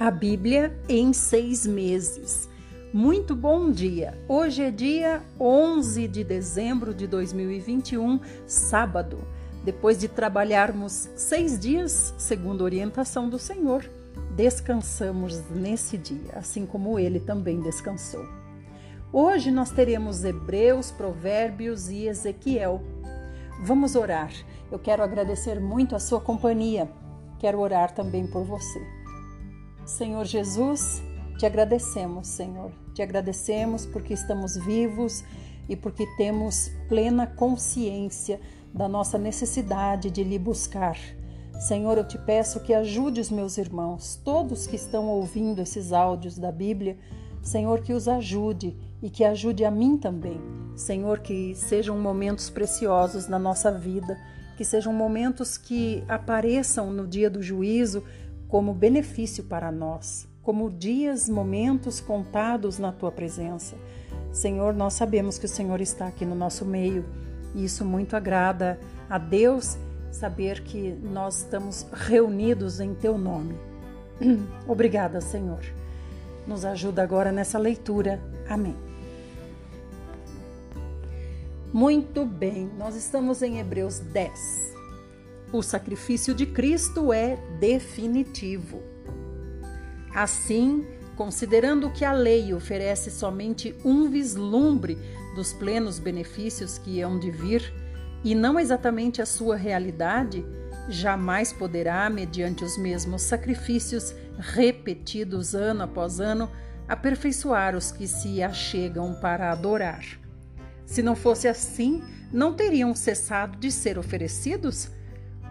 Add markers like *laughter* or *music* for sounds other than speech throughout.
A Bíblia em seis meses. Muito bom dia! Hoje é dia 11 de dezembro de 2021, sábado. Depois de trabalharmos seis dias, segundo orientação do Senhor, descansamos nesse dia, assim como ele também descansou. Hoje nós teremos Hebreus, Provérbios e Ezequiel. Vamos orar. Eu quero agradecer muito a sua companhia. Quero orar também por você. Senhor Jesus, te agradecemos, Senhor. Te agradecemos porque estamos vivos e porque temos plena consciência da nossa necessidade de lhe buscar. Senhor, eu te peço que ajude os meus irmãos, todos que estão ouvindo esses áudios da Bíblia, Senhor, que os ajude e que ajude a mim também. Senhor, que sejam momentos preciosos na nossa vida, que sejam momentos que apareçam no dia do juízo como benefício para nós, como dias, momentos contados na tua presença. Senhor, nós sabemos que o Senhor está aqui no nosso meio e isso muito agrada a Deus saber que nós estamos reunidos em teu nome. *clears throat* Obrigada, Senhor. Nos ajuda agora nessa leitura. Amém. Muito bem, nós estamos em Hebreus 10. O sacrifício de Cristo é definitivo. Assim, considerando que a lei oferece somente um vislumbre dos plenos benefícios que hão de vir, e não exatamente a sua realidade, jamais poderá, mediante os mesmos sacrifícios repetidos ano após ano, aperfeiçoar os que se achegam para adorar. Se não fosse assim, não teriam cessado de ser oferecidos?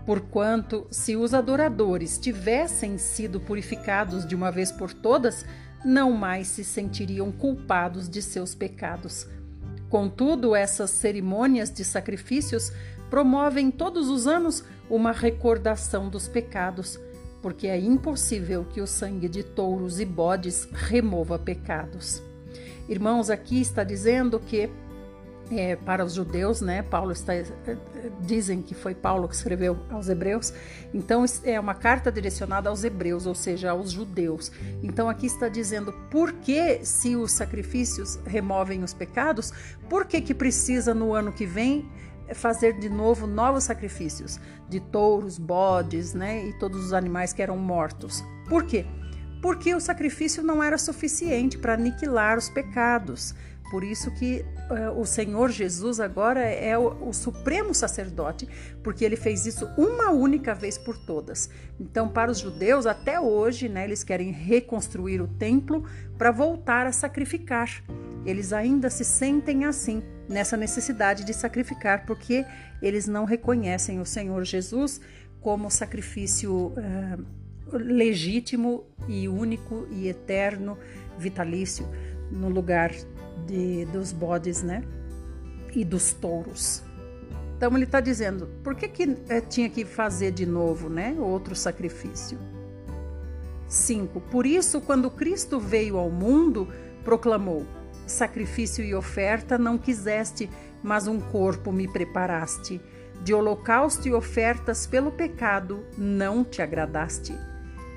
Porquanto, se os adoradores tivessem sido purificados de uma vez por todas, não mais se sentiriam culpados de seus pecados. Contudo, essas cerimônias de sacrifícios promovem todos os anos uma recordação dos pecados, porque é impossível que o sangue de touros e bodes remova pecados. Irmãos, aqui está dizendo que é, para os judeus, né? Paulo está é, dizem que foi Paulo que escreveu aos hebreus. Então é uma carta direcionada aos hebreus, ou seja, aos judeus. Então aqui está dizendo por que se os sacrifícios removem os pecados, por que que precisa no ano que vem fazer de novo novos sacrifícios de touros, bodes, né, e todos os animais que eram mortos. Por quê? Porque o sacrifício não era suficiente para aniquilar os pecados. Por isso que uh, o Senhor Jesus agora é o, o, supremo sacerdote, porque ele fez isso uma única vez por todas. Então, para os judeus, até hoje, né, eles querem reconstruir o templo para voltar a sacrificar. Eles ainda se sentem assim, nessa necessidade de sacrificar, porque eles não reconhecem o Senhor Jesus como sacrifício uh, legítimo e único e eterno, vitalício, no lugar de, dos bodes, né? E dos touros. Então ele está dizendo, por que, que é, tinha que fazer de novo, né? Outro sacrifício. 5. Por isso, quando Cristo veio ao mundo, proclamou: Sacrifício e oferta não quiseste, mas um corpo me preparaste. De holocausto e ofertas pelo pecado não te agradaste.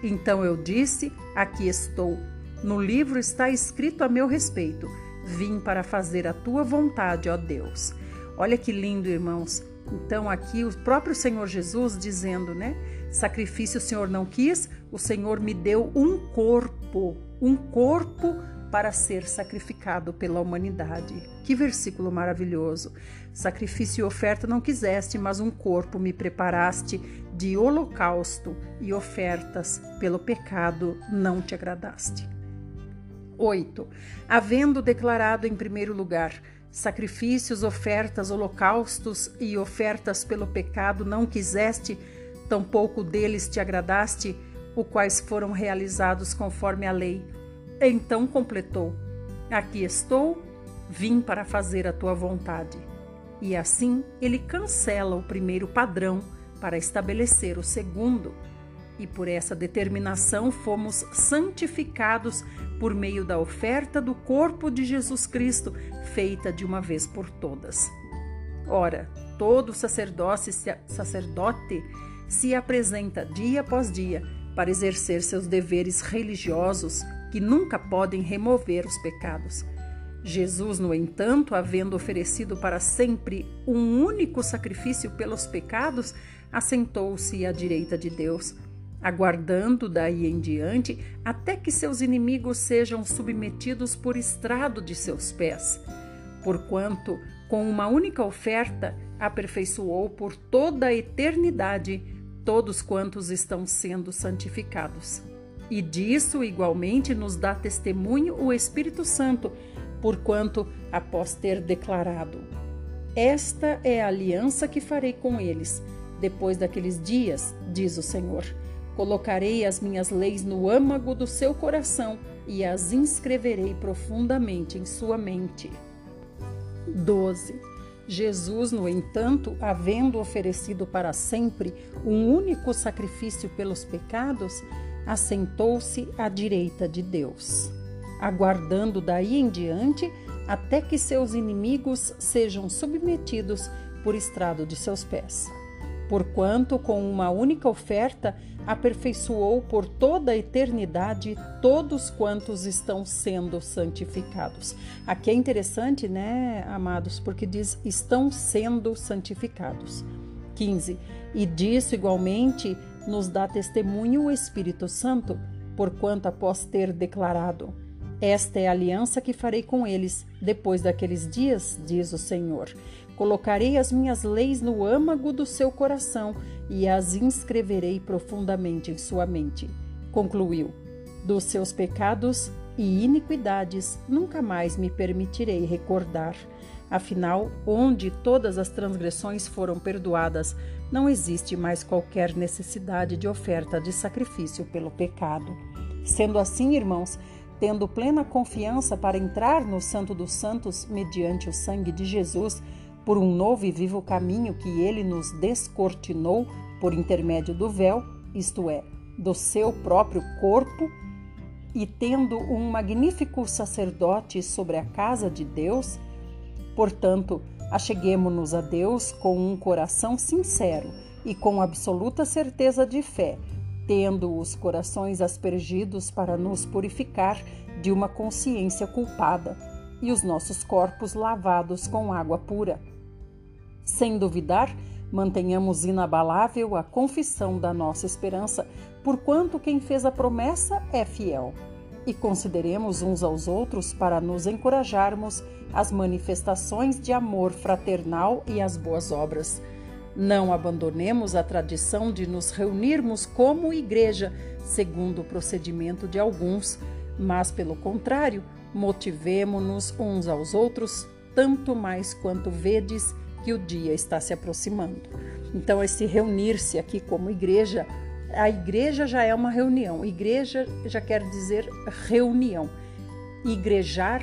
Então eu disse: Aqui estou. No livro está escrito a meu respeito Vim para fazer a tua vontade, ó Deus. Olha que lindo, irmãos. Então, aqui o próprio Senhor Jesus dizendo, né? Sacrifício o Senhor não quis, o Senhor me deu um corpo, um corpo para ser sacrificado pela humanidade. Que versículo maravilhoso! Sacrifício e oferta não quiseste, mas um corpo me preparaste de holocausto e ofertas pelo pecado não te agradaste. 8. Havendo declarado em primeiro lugar sacrifícios, ofertas, holocaustos e ofertas pelo pecado não quiseste, tampouco deles te agradaste, os quais foram realizados conforme a lei. Então completou: Aqui estou, vim para fazer a tua vontade. E assim ele cancela o primeiro padrão para estabelecer o segundo e por essa determinação fomos santificados por meio da oferta do corpo de Jesus Cristo, feita de uma vez por todas. Ora, todo sacerdote, sacerdote se apresenta dia após dia para exercer seus deveres religiosos que nunca podem remover os pecados. Jesus, no entanto, havendo oferecido para sempre um único sacrifício pelos pecados, assentou-se à direita de Deus, aguardando daí em diante até que seus inimigos sejam submetidos por estrado de seus pés. Porquanto, com uma única oferta, aperfeiçoou por toda a eternidade todos quantos estão sendo santificados. E disso igualmente nos dá testemunho o Espírito Santo, porquanto, após ter declarado: Esta é a aliança que farei com eles, depois daqueles dias, diz o Senhor. Colocarei as minhas leis no âmago do seu coração e as inscreverei profundamente em sua mente. 12. Jesus, no entanto, havendo oferecido para sempre um único sacrifício pelos pecados, assentou-se à direita de Deus, aguardando daí em diante até que seus inimigos sejam submetidos por estrado de seus pés. Porquanto, com uma única oferta, aperfeiçoou por toda a eternidade todos quantos estão sendo santificados. Aqui é interessante, né, amados, porque diz estão sendo santificados. 15. E disso igualmente nos dá testemunho o Espírito Santo, porquanto após ter declarado: Esta é a aliança que farei com eles depois daqueles dias, diz o Senhor. Colocarei as minhas leis no âmago do seu coração e as inscreverei profundamente em sua mente. Concluiu: Dos seus pecados e iniquidades nunca mais me permitirei recordar. Afinal, onde todas as transgressões foram perdoadas, não existe mais qualquer necessidade de oferta de sacrifício pelo pecado. Sendo assim, irmãos, tendo plena confiança para entrar no Santo dos Santos mediante o sangue de Jesus, por um novo e vivo caminho que ele nos descortinou por intermédio do véu, isto é, do seu próprio corpo, e tendo um magnífico sacerdote sobre a casa de Deus, portanto, acheguemo-nos a Deus com um coração sincero e com absoluta certeza de fé, tendo os corações aspergidos para nos purificar de uma consciência culpada e os nossos corpos lavados com água pura. Sem duvidar, mantenhamos inabalável a confissão da nossa esperança, porquanto quem fez a promessa é fiel. E consideremos uns aos outros para nos encorajarmos as manifestações de amor fraternal e as boas obras. Não abandonemos a tradição de nos reunirmos como igreja, segundo o procedimento de alguns, mas, pelo contrário, motivemo-nos uns aos outros, tanto mais quanto vedes que o dia está se aproximando. Então, esse reunir-se aqui como igreja, a igreja já é uma reunião. Igreja já quer dizer reunião. Igrejar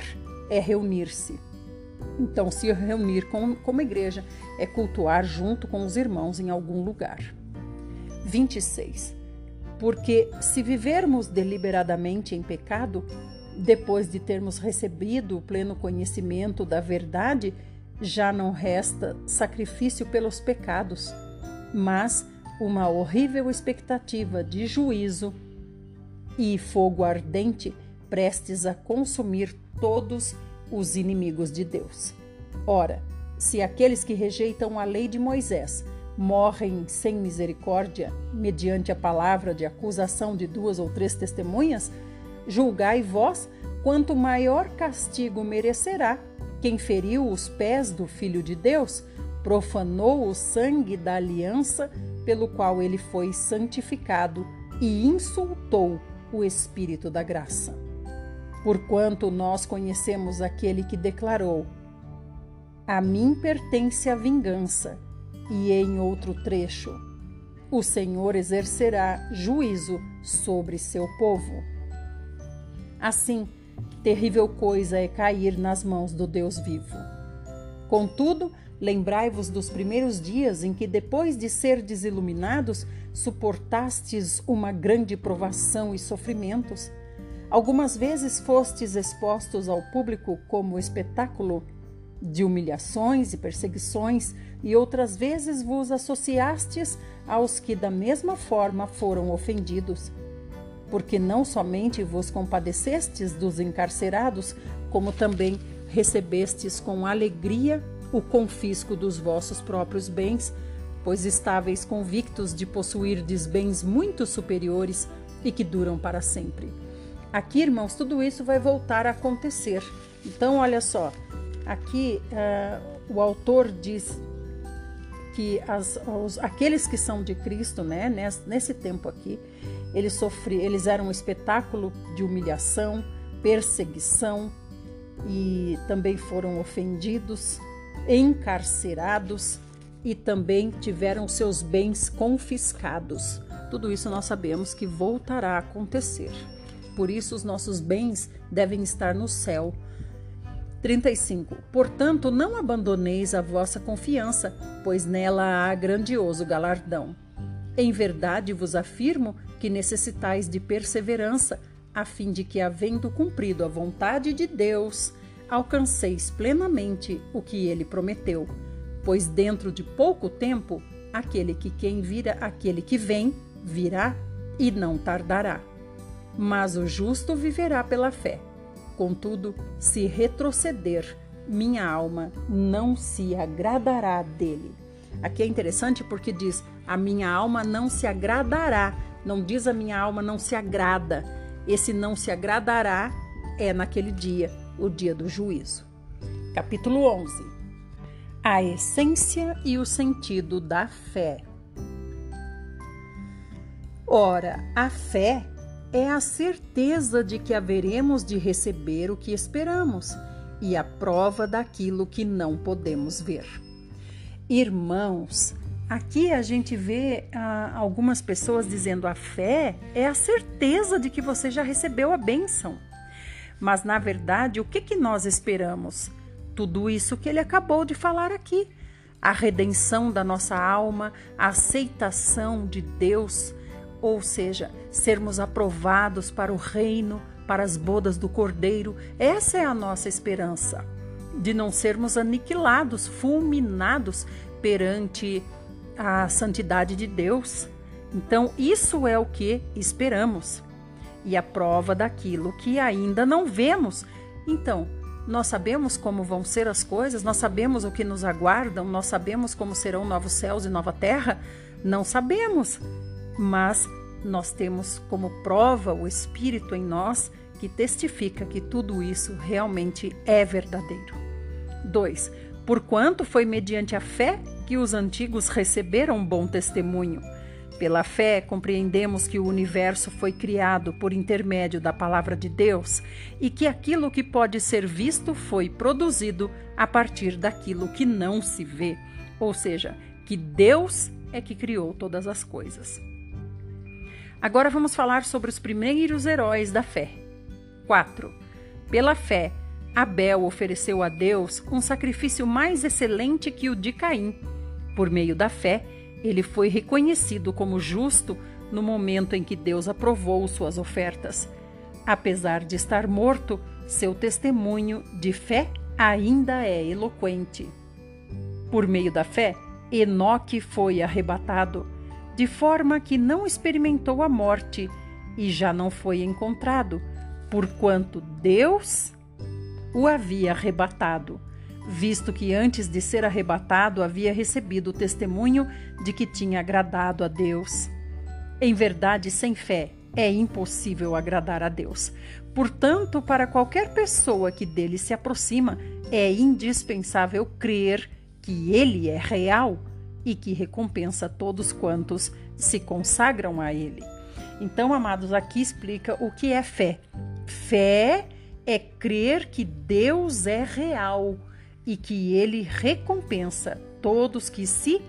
é reunir-se. Então, se reunir com, como igreja é cultuar junto com os irmãos em algum lugar. 26. Porque se vivermos deliberadamente em pecado, depois de termos recebido o pleno conhecimento da verdade, já não resta sacrifício pelos pecados, mas uma horrível expectativa de juízo e fogo ardente prestes a consumir todos os inimigos de Deus. Ora, se aqueles que rejeitam a lei de Moisés morrem sem misericórdia, mediante a palavra de acusação de duas ou três testemunhas, julgai vós quanto maior castigo merecerá quem feriu os pés do Filho de Deus profanou o sangue da aliança pelo qual ele foi santificado e insultou o Espírito da graça. Porquanto nós conhecemos aquele que declarou: A mim pertence a vingança, e em outro trecho: O Senhor exercerá juízo sobre seu povo. Assim, Terrível coisa é cair nas mãos do Deus vivo. Contudo, lembrai-vos dos primeiros dias em que, depois de ser desiluminados, suportastes uma grande provação e sofrimentos. Algumas vezes fostes expostos ao público como espetáculo de humilhações e perseguições, e outras vezes vos associastes aos que da mesma forma foram ofendidos porque não somente vos compadecestes dos encarcerados, como também recebestes com alegria o confisco dos vossos próprios bens, pois estáveis convictos de possuirdes bens muito superiores e que duram para sempre. Aqui, irmãos, tudo isso vai voltar a acontecer. Então, olha só, aqui uh, o autor diz que as, os, aqueles que são de Cristo, né, nesse, nesse tempo aqui, eles sofriam, eles eram um espetáculo de humilhação, perseguição e também foram ofendidos, encarcerados e também tiveram seus bens confiscados. Tudo isso nós sabemos que voltará a acontecer. Por isso os nossos bens devem estar no céu. 35. Portanto, não abandoneis a vossa confiança, pois nela há grandioso galardão. Em verdade vos afirmo que necessitais de perseverança, a fim de que, havendo cumprido a vontade de Deus, alcanceis plenamente o que ele prometeu. Pois dentro de pouco tempo, aquele que quem vira, aquele que vem, virá e não tardará. Mas o justo viverá pela fé. Contudo, se retroceder, minha alma não se agradará dele. Aqui é interessante porque diz: a minha alma não se agradará não diz a minha alma não se agrada. Esse não se agradará é naquele dia, o dia do juízo. Capítulo 11. A essência e o sentido da fé. Ora, a fé é a certeza de que haveremos de receber o que esperamos e a prova daquilo que não podemos ver. Irmãos, Aqui a gente vê ah, algumas pessoas dizendo a fé é a certeza de que você já recebeu a bênção. Mas na verdade, o que, que nós esperamos? Tudo isso que ele acabou de falar aqui: a redenção da nossa alma, a aceitação de Deus, ou seja, sermos aprovados para o reino, para as bodas do Cordeiro. Essa é a nossa esperança, de não sermos aniquilados, fulminados perante a santidade de Deus. Então, isso é o que esperamos e a prova daquilo que ainda não vemos. Então, nós sabemos como vão ser as coisas, nós sabemos o que nos aguardam, nós sabemos como serão novos céus e nova terra? Não sabemos, mas nós temos como prova o Espírito em nós que testifica que tudo isso realmente é verdadeiro. 2. Porquanto foi mediante a fé que os antigos receberam bom testemunho. Pela fé, compreendemos que o universo foi criado por intermédio da palavra de Deus e que aquilo que pode ser visto foi produzido a partir daquilo que não se vê, ou seja, que Deus é que criou todas as coisas. Agora vamos falar sobre os primeiros heróis da fé. 4. Pela fé, Abel ofereceu a Deus um sacrifício mais excelente que o de Caim por meio da fé, ele foi reconhecido como justo no momento em que Deus aprovou suas ofertas. Apesar de estar morto, seu testemunho de fé ainda é eloquente. Por meio da fé, Enoque foi arrebatado, de forma que não experimentou a morte e já não foi encontrado, porquanto Deus o havia arrebatado visto que antes de ser arrebatado havia recebido o testemunho de que tinha agradado a Deus. Em verdade, sem fé é impossível agradar a Deus. Portanto, para qualquer pessoa que dele se aproxima, é indispensável crer que ele é real e que recompensa todos quantos se consagram a ele. Então, amados, aqui explica o que é fé. Fé é crer que Deus é real e que ele recompensa todos que se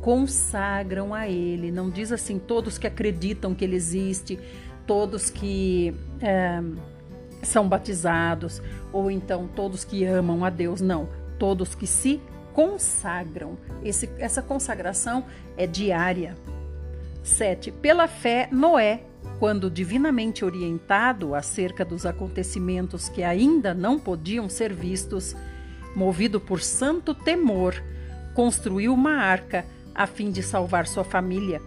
consagram a ele. Não diz assim todos que acreditam que ele existe, todos que é, são batizados, ou então todos que amam a Deus. Não, todos que se consagram. Esse, essa consagração é diária. 7. Pela fé, Noé, quando divinamente orientado acerca dos acontecimentos que ainda não podiam ser vistos, movido por santo temor, construiu uma arca a fim de salvar sua família.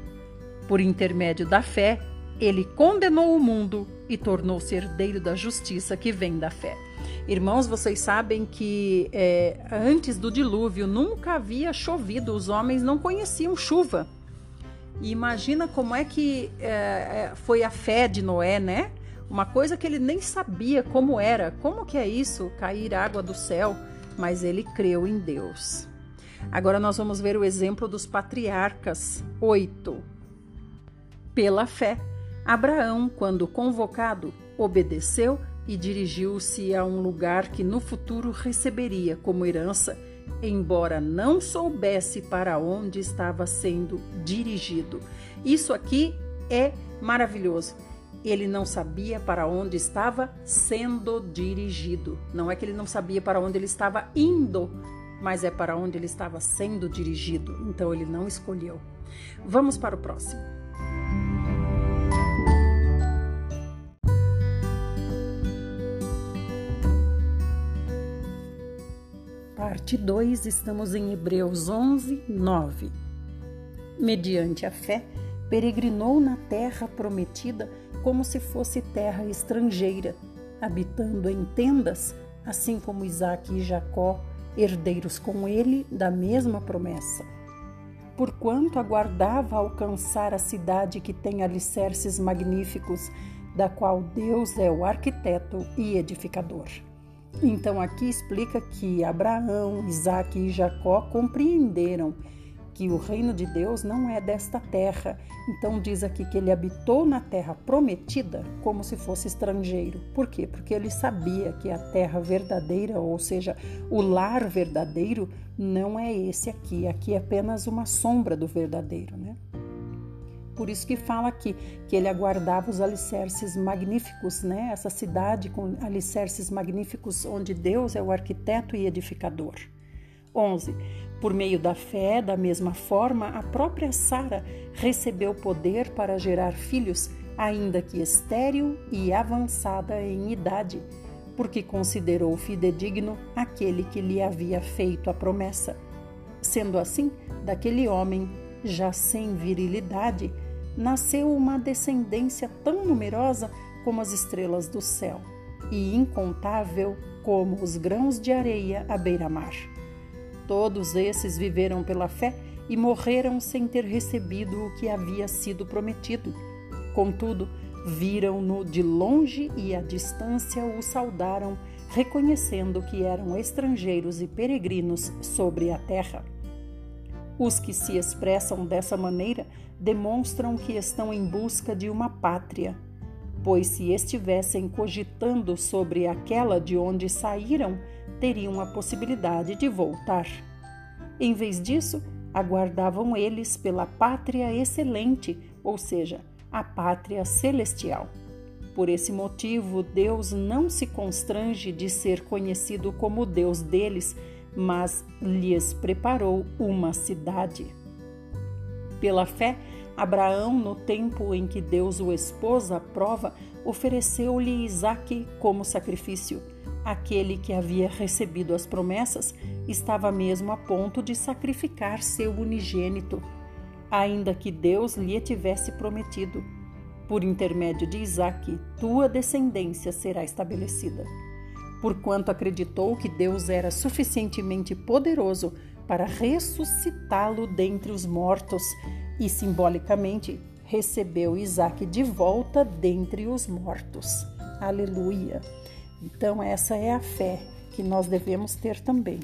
Por intermédio da fé, ele condenou o mundo e tornou-se herdeiro da justiça que vem da fé. Irmãos, vocês sabem que é, antes do dilúvio nunca havia chovido, os homens não conheciam chuva. E imagina como é que é, é foi a fé de Noé, né? Uma coisa que ele nem sabia como era. Como que é isso, cair água do céu? Mas ele creu em Deus. Agora nós vamos ver o exemplo dos patriarcas. 8. Pela fé, Abraão, quando convocado, obedeceu e dirigiu-se a um lugar que no futuro receberia como herança, embora não soubesse para onde estava sendo dirigido. Isso aqui é maravilhoso. Ele não sabia para onde estava sendo dirigido. Não é que ele não sabia para onde ele estava indo, mas é para onde ele estava sendo dirigido. Então ele não escolheu. Vamos para o próximo. Parte 2, estamos em Hebreus 11, 9. Mediante a fé, peregrinou na terra prometida como se fosse terra estrangeira, habitando em tendas, assim como Isaac e Jacó, herdeiros com ele da mesma promessa. Porquanto aguardava alcançar a cidade que tem alicerces magníficos, da qual Deus é o arquiteto e edificador. Então aqui explica que Abraão, Isaac e Jacó compreenderam que o reino de Deus não é desta terra. Então diz aqui que ele habitou na terra prometida como se fosse estrangeiro. Por quê? Porque ele sabia que a terra verdadeira, ou seja, o lar verdadeiro, não é esse aqui. Aqui é apenas uma sombra do verdadeiro, né? Por isso que fala aqui que ele aguardava os alicerces magníficos, né? Essa cidade com alicerces magníficos onde Deus é o arquiteto e edificador. 11. Por meio da fé, da mesma forma, a própria Sara recebeu poder para gerar filhos, ainda que estéril e avançada em idade, porque considerou fidedigno aquele que lhe havia feito a promessa. Sendo assim, daquele homem, já sem virilidade, nasceu uma descendência tão numerosa como as estrelas do céu e incontável como os grãos de areia à beira-mar. Todos esses viveram pela fé e morreram sem ter recebido o que havia sido prometido. Contudo, viram-no de longe e à distância o saudaram, reconhecendo que eram estrangeiros e peregrinos sobre a terra. Os que se expressam dessa maneira demonstram que estão em busca de uma pátria, pois se estivessem cogitando sobre aquela de onde saíram, teriam a possibilidade de voltar. Em vez disso, aguardavam eles pela pátria excelente, ou seja, a pátria celestial. Por esse motivo, Deus não se constrange de ser conhecido como Deus deles, mas lhes preparou uma cidade. Pela fé, Abraão, no tempo em que Deus o expôs à prova, ofereceu-lhe Isaque como sacrifício. Aquele que havia recebido as promessas estava mesmo a ponto de sacrificar seu unigênito, ainda que Deus lhe tivesse prometido: Por intermédio de Isaque, tua descendência será estabelecida. Porquanto acreditou que Deus era suficientemente poderoso para ressuscitá-lo dentre os mortos e, simbolicamente, recebeu Isaac de volta dentre os mortos. Aleluia! Então, essa é a fé que nós devemos ter também.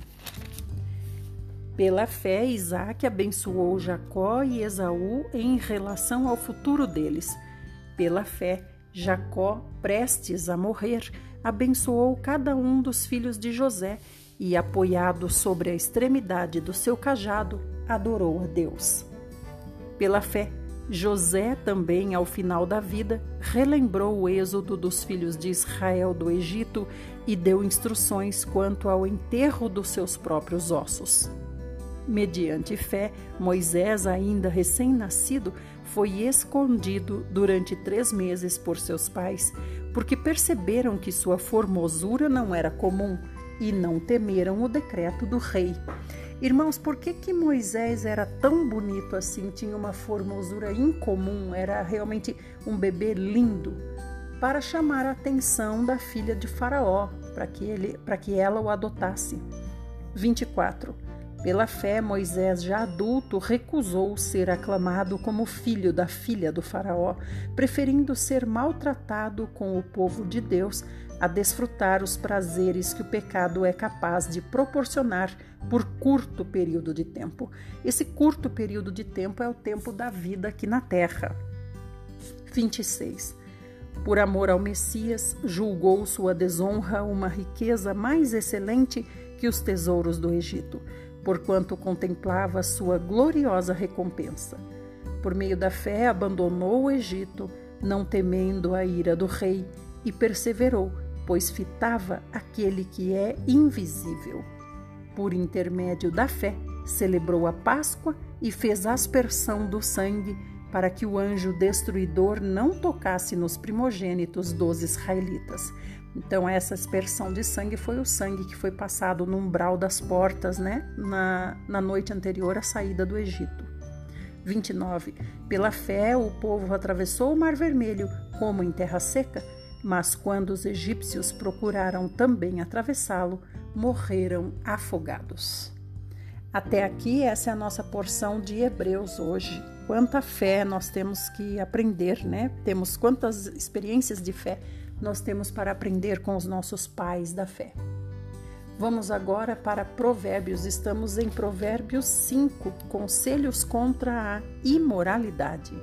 Pela fé, Isaac abençoou Jacó e Esaú em relação ao futuro deles. Pela fé, Jacó, prestes a morrer, abençoou cada um dos filhos de José e, apoiado sobre a extremidade do seu cajado, adorou a Deus. Pela fé, José também, ao final da vida, relembrou o êxodo dos filhos de Israel do Egito e deu instruções quanto ao enterro dos seus próprios ossos. Mediante fé, Moisés, ainda recém-nascido, foi escondido durante três meses por seus pais, porque perceberam que sua formosura não era comum e não temeram o decreto do rei. Irmãos, por que, que Moisés era tão bonito assim? Tinha uma formosura incomum, era realmente um bebê lindo, para chamar a atenção da filha de Faraó, para que, ele, para que ela o adotasse. 24. Pela fé, Moisés, já adulto, recusou ser aclamado como filho da filha do Faraó, preferindo ser maltratado com o povo de Deus a desfrutar os prazeres que o pecado é capaz de proporcionar por curto período de tempo. Esse curto período de tempo é o tempo da vida aqui na terra. 26. Por amor ao Messias, julgou sua desonra uma riqueza mais excelente que os tesouros do Egito, porquanto contemplava sua gloriosa recompensa. Por meio da fé, abandonou o Egito, não temendo a ira do rei, e perseverou, pois fitava aquele que é invisível. Por intermédio da fé, celebrou a Páscoa e fez aspersão do sangue para que o anjo destruidor não tocasse nos primogênitos dos israelitas. Então, essa aspersão de sangue foi o sangue que foi passado no umbral das portas, né, na, na noite anterior à saída do Egito. 29. Pela fé, o povo atravessou o Mar Vermelho como em terra seca, mas quando os egípcios procuraram também atravessá-lo, morreram afogados. Até aqui, essa é a nossa porção de Hebreus hoje. Quanta fé nós temos que aprender, né? Temos quantas experiências de fé nós temos para aprender com os nossos pais da fé. Vamos agora para Provérbios. Estamos em Provérbios 5, conselhos contra a imoralidade.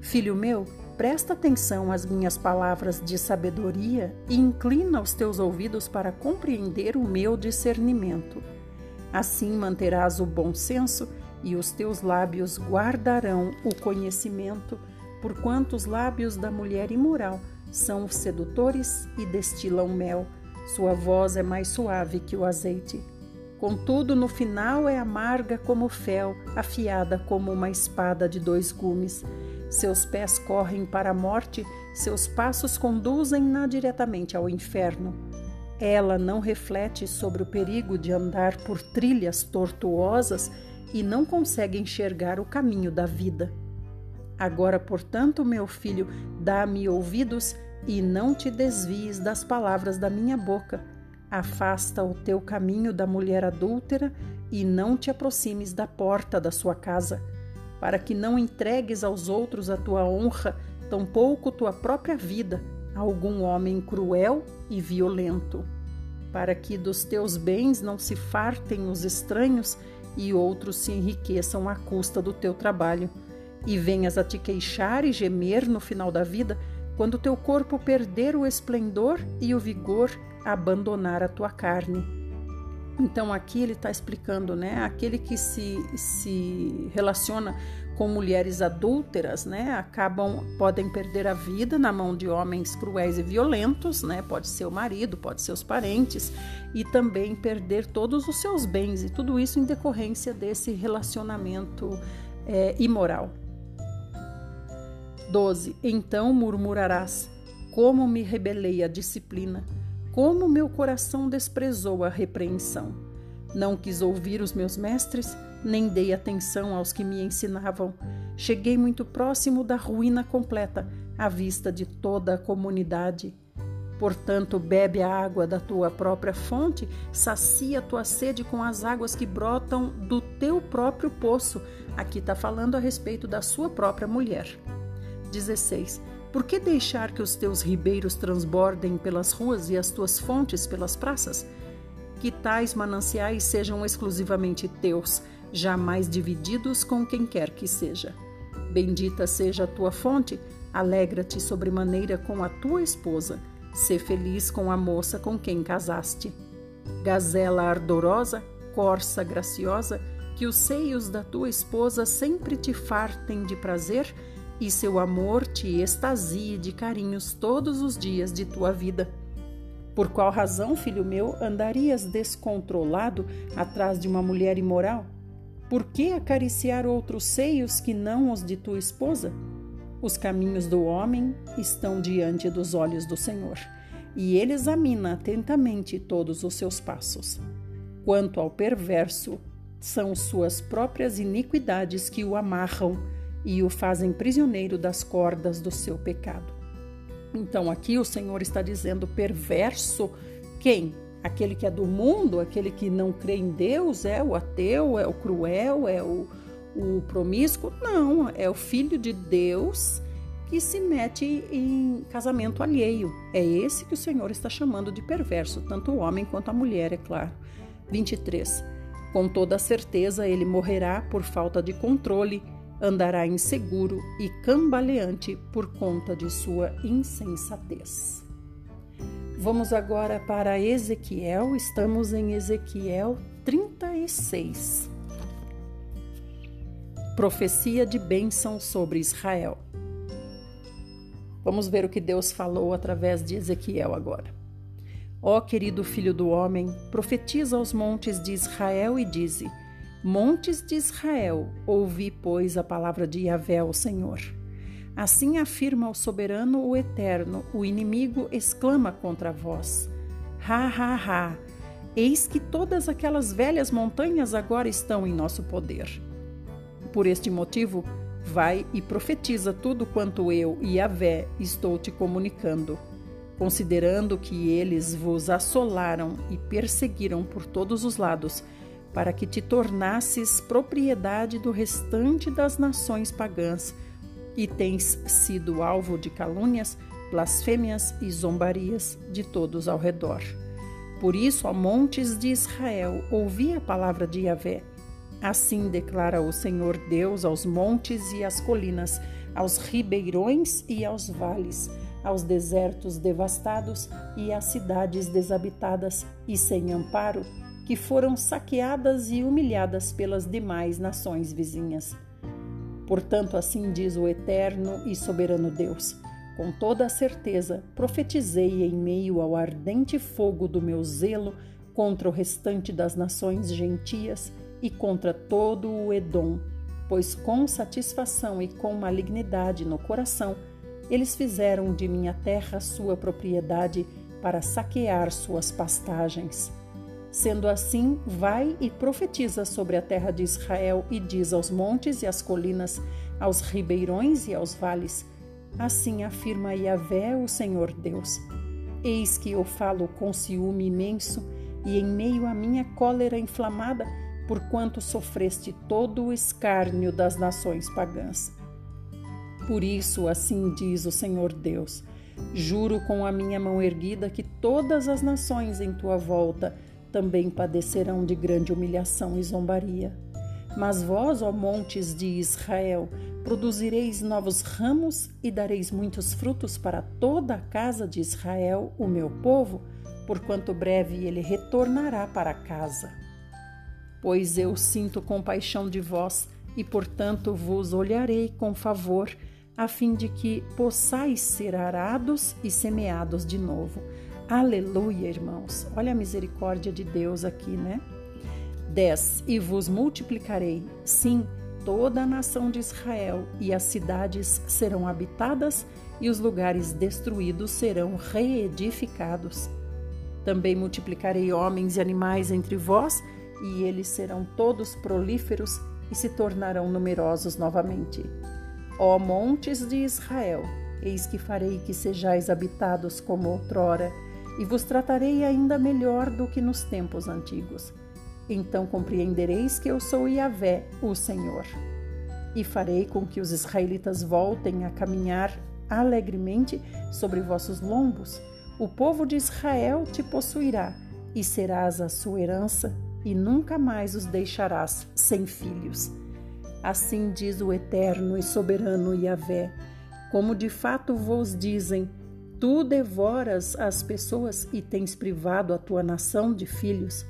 Filho meu, presta atenção às minhas palavras de sabedoria e inclina os teus ouvidos para compreender o meu discernimento Assim manterás o bom senso e os teus lábios guardarão o conhecimento, porquanto os lábios da mulher imoral são sedutores e destilam mel. Sua voz é mais suave que o azeite. Contudo, no final é amarga como fel, afiada como uma espada de dois gumes. Seus pés correm para a morte, seus passos conduzem-na diretamente ao inferno. Ela não reflete sobre o perigo de andar por trilhas tortuosas e não consegue enxergar o caminho da vida. Agora, portanto, meu filho, dá-me ouvidos e não te desvies das palavras da minha boca. Afasta o teu caminho da mulher adúltera e não te aproximes da porta da sua casa, para que não entregues aos outros a tua honra, tampouco tua própria vida algum homem cruel e violento, para que dos teus bens não se fartem os estranhos e outros se enriqueçam à custa do teu trabalho, e venhas a te queixar e gemer no final da vida, quando teu corpo perder o esplendor e o vigor abandonar a tua carne. Então aqui ele está explicando, né? Aquele que se, se relaciona com mulheres adúlteras, né, acabam podem perder a vida na mão de homens cruéis e violentos, né? Pode ser o marido, pode ser os parentes e também perder todos os seus bens e tudo isso em decorrência desse relacionamento é, imoral. 12. Então murmurarás: Como me rebelei à disciplina, como meu coração desprezou a repreensão. Não quis ouvir os meus mestres, nem dei atenção aos que me ensinavam. Cheguei muito próximo da ruína completa, à vista de toda a comunidade. Portanto, bebe a água da tua própria fonte, sacia tua sede com as águas que brotam do teu próprio poço. Aqui está falando a respeito da sua própria mulher. 16. Por que deixar que os teus ribeiros transbordem pelas ruas e as tuas fontes pelas praças? Que tais mananciais sejam exclusivamente teus jamais divididos com quem quer que seja. Bendita seja a tua fonte, alegra-te sobremaneira com a tua esposa, sê feliz com a moça com quem casaste. Gazela ardorosa, corça graciosa, que os seios da tua esposa sempre te fartem de prazer e seu amor te extasie de carinhos todos os dias de tua vida. Por qual razão, filho meu, andarias descontrolado atrás de uma mulher imoral? Por que acariciar outros seios que não os de tua esposa? Os caminhos do homem estão diante dos olhos do Senhor, e ele examina atentamente todos os seus passos. Quanto ao perverso, são suas próprias iniquidades que o amarram e o fazem prisioneiro das cordas do seu pecado. Então aqui o Senhor está dizendo perverso quem? Aquele que é do mundo, aquele que não crê em Deus, é o ateu, é o cruel, é o, o promíscuo? Não, é o filho de Deus que se mete em casamento alheio. É esse que o Senhor está chamando de perverso, tanto o homem quanto a mulher, é claro. 23. Com toda certeza ele morrerá por falta de controle, andará inseguro e cambaleante por conta de sua insensatez. Vamos agora para Ezequiel, estamos em Ezequiel 36. Profecia de bênção sobre Israel. Vamos ver o que Deus falou através de Ezequiel agora. Ó querido filho do homem, profetiza aos montes de Israel e dize: Montes de Israel, ouvi, pois, a palavra de Yahvé, o Senhor. Assim afirma o soberano, o eterno, o inimigo exclama contra vós: Ha, ha, ha! Eis que todas aquelas velhas montanhas agora estão em nosso poder. Por este motivo, Vai e profetiza tudo quanto eu, Yahvé, estou te comunicando. Considerando que eles vos assolaram e perseguiram por todos os lados, para que te tornasses propriedade do restante das nações pagãs, e tens sido alvo de calúnias, blasfêmias e zombarias de todos ao redor. Por isso, ó montes de Israel, ouvi a palavra de Yahvé Assim declara o Senhor Deus aos montes e às colinas, aos ribeirões e aos vales, aos desertos devastados e às cidades desabitadas e sem amparo, que foram saqueadas e humilhadas pelas demais nações vizinhas. Portanto, assim diz o eterno e soberano Deus: com toda a certeza profetizei em meio ao ardente fogo do meu zelo contra o restante das nações gentias e contra todo o Edom, pois com satisfação e com malignidade no coração, eles fizeram de minha terra sua propriedade para saquear suas pastagens. Sendo assim, vai e profetiza sobre a terra de Israel e diz aos montes e às colinas, aos ribeirões e aos vales: Assim afirma Yahvé, o Senhor Deus. Eis que eu falo com ciúme imenso, e em meio à minha cólera inflamada, porquanto sofreste todo o escárnio das nações pagãs. Por isso, assim diz o Senhor Deus: Juro com a minha mão erguida que todas as nações em tua volta também padecerão de grande humilhação e zombaria. Mas vós, ó montes de Israel, produzireis novos ramos e dareis muitos frutos para toda a casa de Israel, o meu povo, porquanto breve ele retornará para casa pois eu sinto compaixão de vós e, portanto, vos olharei com favor, a fim de que possais ser arados e semeados de novo. Aleluia, irmãos. Olha a misericórdia de Deus aqui, né? 10. E vos multiplicarei, sim, toda a nação de Israel, e as cidades serão habitadas, e os lugares destruídos serão reedificados. Também multiplicarei homens e animais entre vós, e eles serão todos prolíferos e se tornarão numerosos novamente. Ó montes de Israel, eis que farei que sejais habitados como outrora, e vos tratarei ainda melhor do que nos tempos antigos. Então compreendereis que eu sou Yahvé, o Senhor. E farei com que os israelitas voltem a caminhar alegremente sobre vossos lombos. O povo de Israel te possuirá, e serás a sua herança e nunca mais os deixarás sem filhos. Assim diz o eterno e soberano Yahvé, como de fato vos dizem, tu devoras as pessoas e tens privado a tua nação de filhos.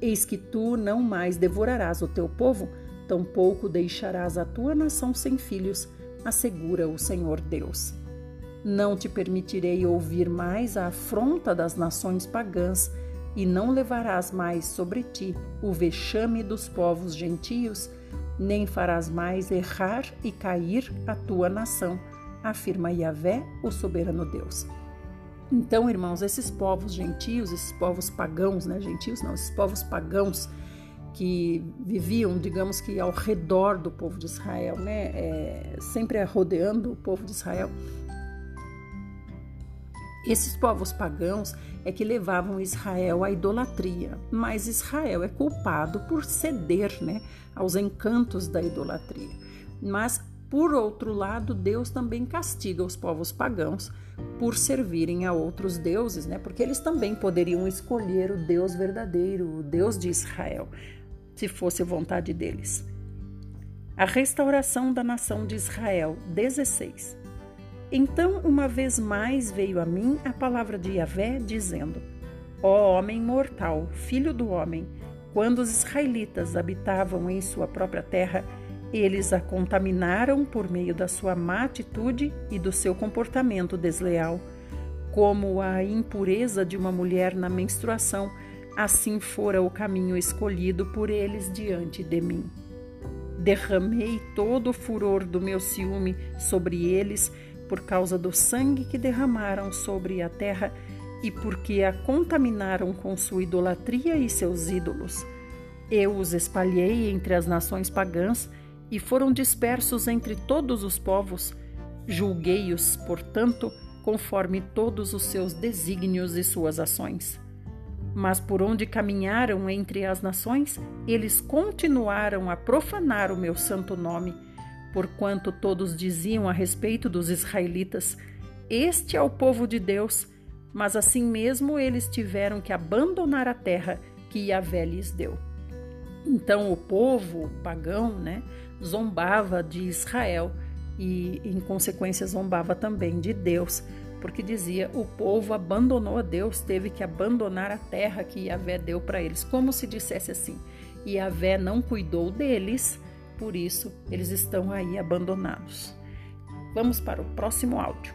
Eis que tu não mais devorarás o teu povo, tampouco deixarás a tua nação sem filhos, assegura o Senhor Deus. Não te permitirei ouvir mais a afronta das nações pagãs, e não levarás mais sobre ti o vexame dos povos gentios, nem farás mais errar e cair a tua nação, afirma Yahvé, o soberano Deus. Então, irmãos, esses povos gentios, esses povos pagãos, né? Gentios não, esses povos pagãos que viviam, digamos que ao redor do povo de Israel, né? É, sempre rodeando o povo de Israel. Esses povos pagãos é que levavam Israel à idolatria, mas Israel é culpado por ceder né, aos encantos da idolatria. Mas, por outro lado, Deus também castiga os povos pagãos por servirem a outros deuses, né? Porque eles também poderiam escolher o Deus verdadeiro, o Deus de Israel, se fosse vontade deles. A restauração da nação de Israel, 16. Então, uma vez mais veio a mim a palavra de Yahvé, dizendo: Ó homem mortal, filho do homem, quando os israelitas habitavam em sua própria terra, eles a contaminaram por meio da sua má atitude e do seu comportamento desleal. Como a impureza de uma mulher na menstruação, assim fora o caminho escolhido por eles diante de mim. Derramei todo o furor do meu ciúme sobre eles por causa do sangue que derramaram sobre a terra e porque a contaminaram com sua idolatria e seus ídolos. Eu os espalhei entre as nações pagãs e foram dispersos entre todos os povos. Julguei-os, portanto, conforme todos os seus desígnios e suas ações. Mas por onde caminharam entre as nações, eles continuaram a profanar o meu santo nome, porquanto todos diziam a respeito dos israelitas: Este é o povo de Deus. Mas assim mesmo eles tiveram que abandonar a terra que Yahvé lhes deu. Então o povo pagão, né, zombava de Israel e, em consequência, zombava também de Deus, porque dizia: o povo abandonou a Deus, teve que abandonar a terra que Yahvé deu para eles, como se dissesse assim: Yahvé não cuidou deles, por isso eles estão aí abandonados. Vamos para o próximo áudio.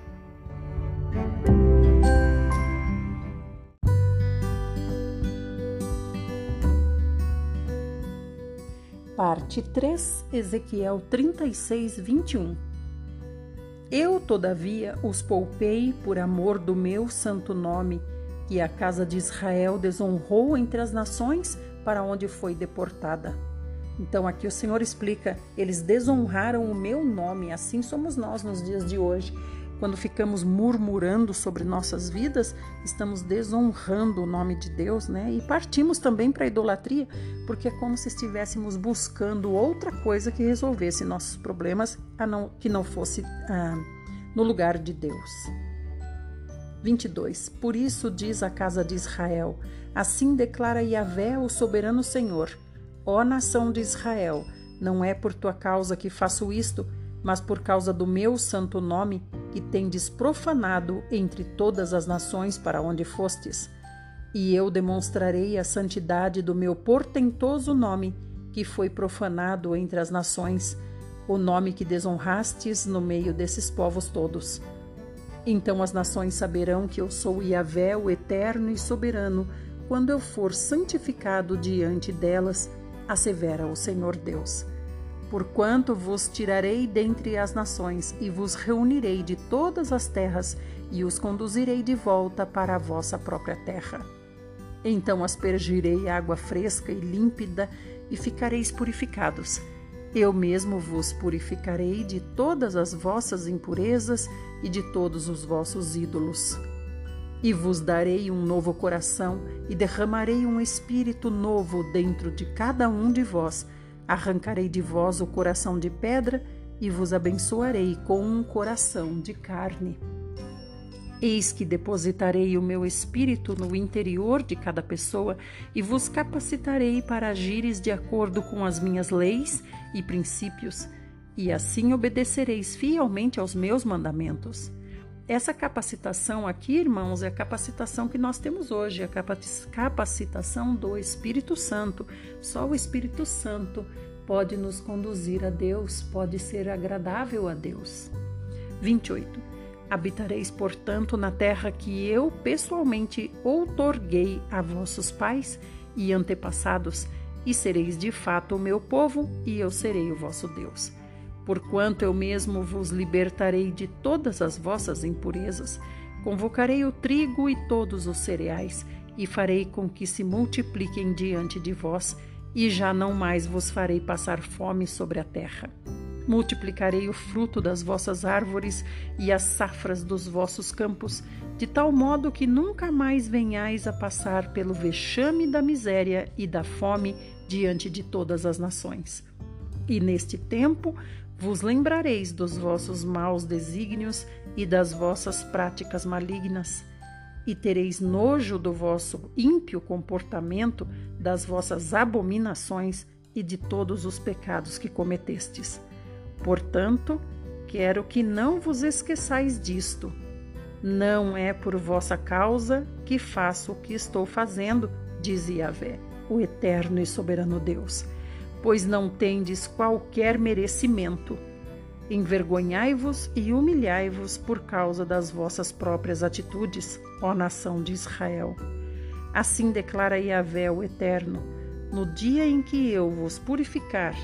Parte 3, Ezequiel 36, 21. Eu, todavia, os poupei por amor do meu santo nome, que a casa de Israel desonrou entre as nações para onde foi deportada. Então, aqui o Senhor explica: eles desonraram o meu nome, assim somos nós nos dias de hoje. Quando ficamos murmurando sobre nossas vidas, estamos desonrando o nome de Deus, né? E partimos também para a idolatria, porque é como se estivéssemos buscando outra coisa que resolvesse nossos problemas, a não, que não fosse ah, no lugar de Deus. 22. Por isso diz a casa de Israel: Assim declara Yahvé, o soberano Senhor: Ó nação de Israel, não é por tua causa que faço isto, mas por causa do meu santo nome, que tendes profanado entre todas as nações para onde fostes. E eu demonstrarei a santidade do meu portentoso nome, que foi profanado entre as nações, o nome que desonrastes no meio desses povos todos. Então as nações saberão que eu sou Yahvé, o eterno e soberano, quando eu for santificado diante delas, assevera o Senhor Deus. Porquanto vos tirarei dentre as nações e vos reunirei de todas as terras e os conduzirei de volta para a vossa própria terra. Então aspergirei água fresca e límpida e ficareis purificados. Eu mesmo vos purificarei de todas as vossas impurezas e de todos os vossos ídolos. E vos darei um novo coração e derramarei um espírito novo dentro de cada um de vós Arrancarei de vós o coração de pedra e vos abençoarei com um coração de carne. Eis que depositarei o meu espírito no interior de cada pessoa e vos capacitarei para agires de acordo com as minhas leis e princípios, e assim obedecereis fielmente aos meus mandamentos. Essa capacitação aqui, irmãos, é a capacitação que nós temos hoje, a capacitação do Espírito Santo. Só o Espírito Santo pode nos conduzir a Deus, pode ser agradável a Deus. 28. Habitareis, portanto, na terra que eu pessoalmente outorguei a vossos pais e antepassados, e sereis de fato o meu povo, e eu serei o vosso Deus porquanto eu mesmo vos libertarei de todas as vossas impurezas, Convocarei o trigo e todos os cereais, e farei com que se multipliquem diante de vós, e já não mais vos farei passar fome sobre a terra. Multiplicarei o fruto das vossas árvores e as safras dos vossos campos, de tal modo que nunca mais venhais a passar pelo vexame da miséria e da fome diante de todas as nações. E neste tempo vos lembrareis dos vossos maus desígnios e das vossas práticas malignas, e tereis nojo do vosso ímpio comportamento, das vossas abominações e de todos os pecados que cometestes. Portanto, quero que não vos esqueçais disto. Não é por vossa causa que faço o que estou fazendo, diz Yahvé, o eterno e soberano Deus, pois não tendes qualquer merecimento. Envergonhai-vos e humilhai-vos por causa das vossas próprias atitudes, ó nação de Israel. Assim declara Yahvé, o Eterno: no dia em que eu vos purificar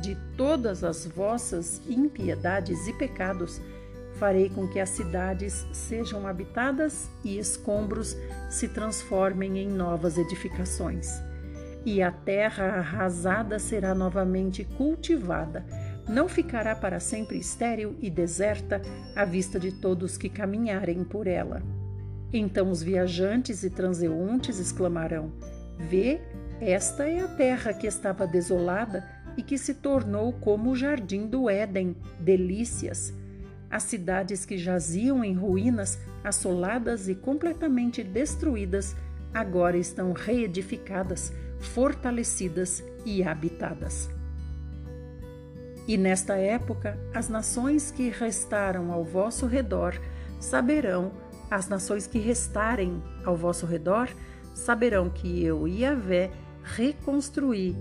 de todas as vossas impiedades e pecados, farei com que as cidades sejam habitadas e escombros se transformem em novas edificações. E a terra arrasada será novamente cultivada, não ficará para sempre estéril e deserta à vista de todos que caminharem por ela. Então os viajantes e transeuntes exclamarão: Vê, esta é a terra que estava desolada e que se tornou como o jardim do Éden, delícias. As cidades que jaziam em ruínas, assoladas e completamente destruídas, agora estão reedificadas, fortalecidas e habitadas. E nesta época, as nações que restaram ao vosso redor saberão, as nações que restarem ao vosso redor saberão que eu, Yahvé, reconstruí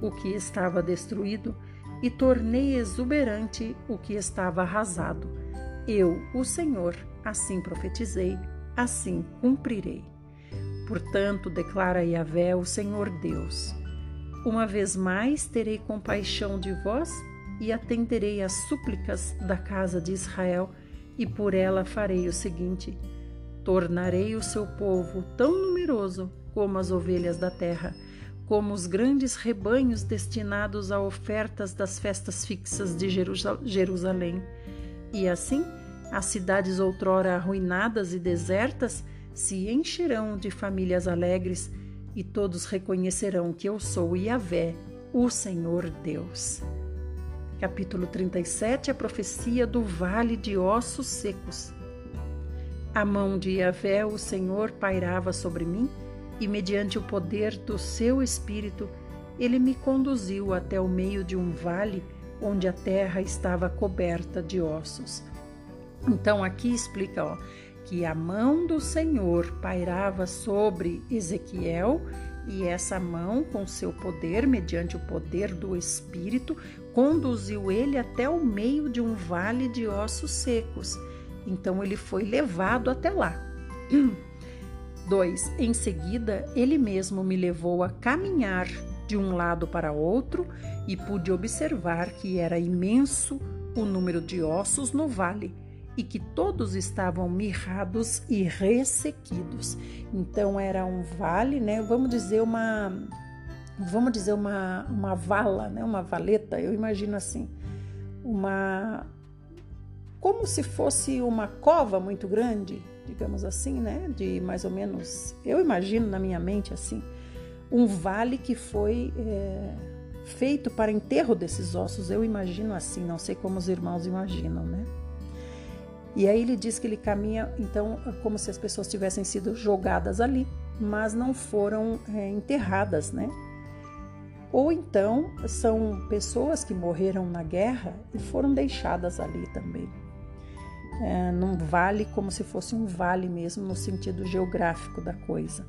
o que estava destruído e tornei exuberante o que estava arrasado. Eu, o Senhor, assim profetizei, assim cumprirei. Portanto, declara Yahvé, o Senhor Deus: Uma vez mais terei compaixão de vós e atenderei às súplicas da casa de Israel, e por ela farei o seguinte: tornarei o seu povo tão numeroso como as ovelhas da terra como os grandes rebanhos destinados a ofertas das festas fixas de Jerusalém. E assim, as cidades outrora arruinadas e desertas se encherão de famílias alegres, e todos reconhecerão que eu sou Yahvé, o Senhor Deus. Capítulo 37 A profecia do vale de ossos secos. A mão de Yahvé, o Senhor, pairava sobre mim e, mediante o poder do seu espírito, ele me conduziu até o meio de um vale onde a terra estava coberta de ossos. Então aqui explica ó, que a mão do Senhor pairava sobre Ezequiel e essa mão, com seu poder, mediante o poder do Espírito, conduziu ele até o meio de um vale de ossos secos. Então ele foi levado até lá. *clears throat* 2. Em seguida, ele mesmo me levou a caminhar de um lado para outro e pude observar que era imenso o número de ossos no vale e que todos estavam mirrados e ressequidos. Então era um vale, né? Vamos dizer uma vamos dizer uma, uma vala, né? Uma valeta, eu imagino assim. Uma como se fosse uma cova muito grande, digamos assim, né? De mais ou menos, eu imagino na minha mente assim, um vale que foi é, feito para enterro desses ossos. Eu imagino assim, não sei como os irmãos imaginam, né? E aí ele diz que ele caminha, então, como se as pessoas tivessem sido jogadas ali, mas não foram é, enterradas, né? Ou então são pessoas que morreram na guerra e foram deixadas ali também é, num vale, como se fosse um vale mesmo, no sentido geográfico da coisa.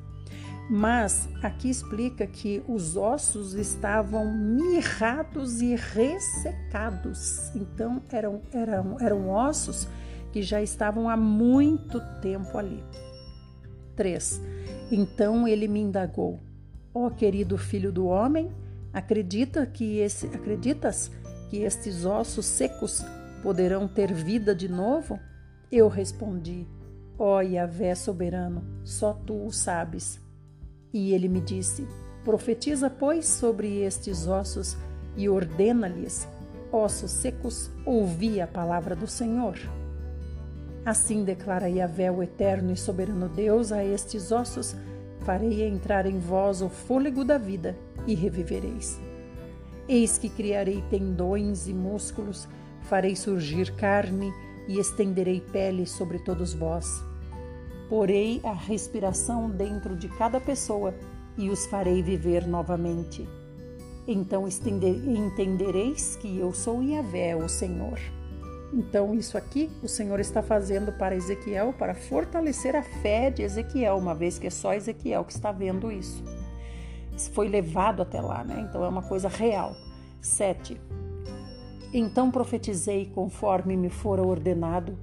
Mas aqui explica que os ossos estavam mirrados e ressecados. Então eram, eram, eram ossos que já estavam há muito tempo ali. 3. Então ele me indagou: Ó oh, querido filho do homem, acredita que esse, acreditas que estes ossos secos poderão ter vida de novo? Eu respondi: Ó Yahvé soberano, só tu o sabes. E ele me disse: Profetiza, pois, sobre estes ossos e ordena-lhes: Ossos secos, ouvi a palavra do Senhor. Assim declara Yahvé, o eterno e soberano Deus, a estes ossos: Farei entrar em vós o fôlego da vida e revivereis. Eis que criarei tendões e músculos, farei surgir carne e estenderei pele sobre todos vós. Porei a respiração dentro de cada pessoa e os farei viver novamente. Então entendereis que eu sou Yahvé, o Senhor. Então, isso aqui o Senhor está fazendo para Ezequiel para fortalecer a fé de Ezequiel, uma vez que é só Ezequiel que está vendo isso. Isso foi levado até lá, né? Então é uma coisa real. 7. Então profetizei conforme me fora ordenado.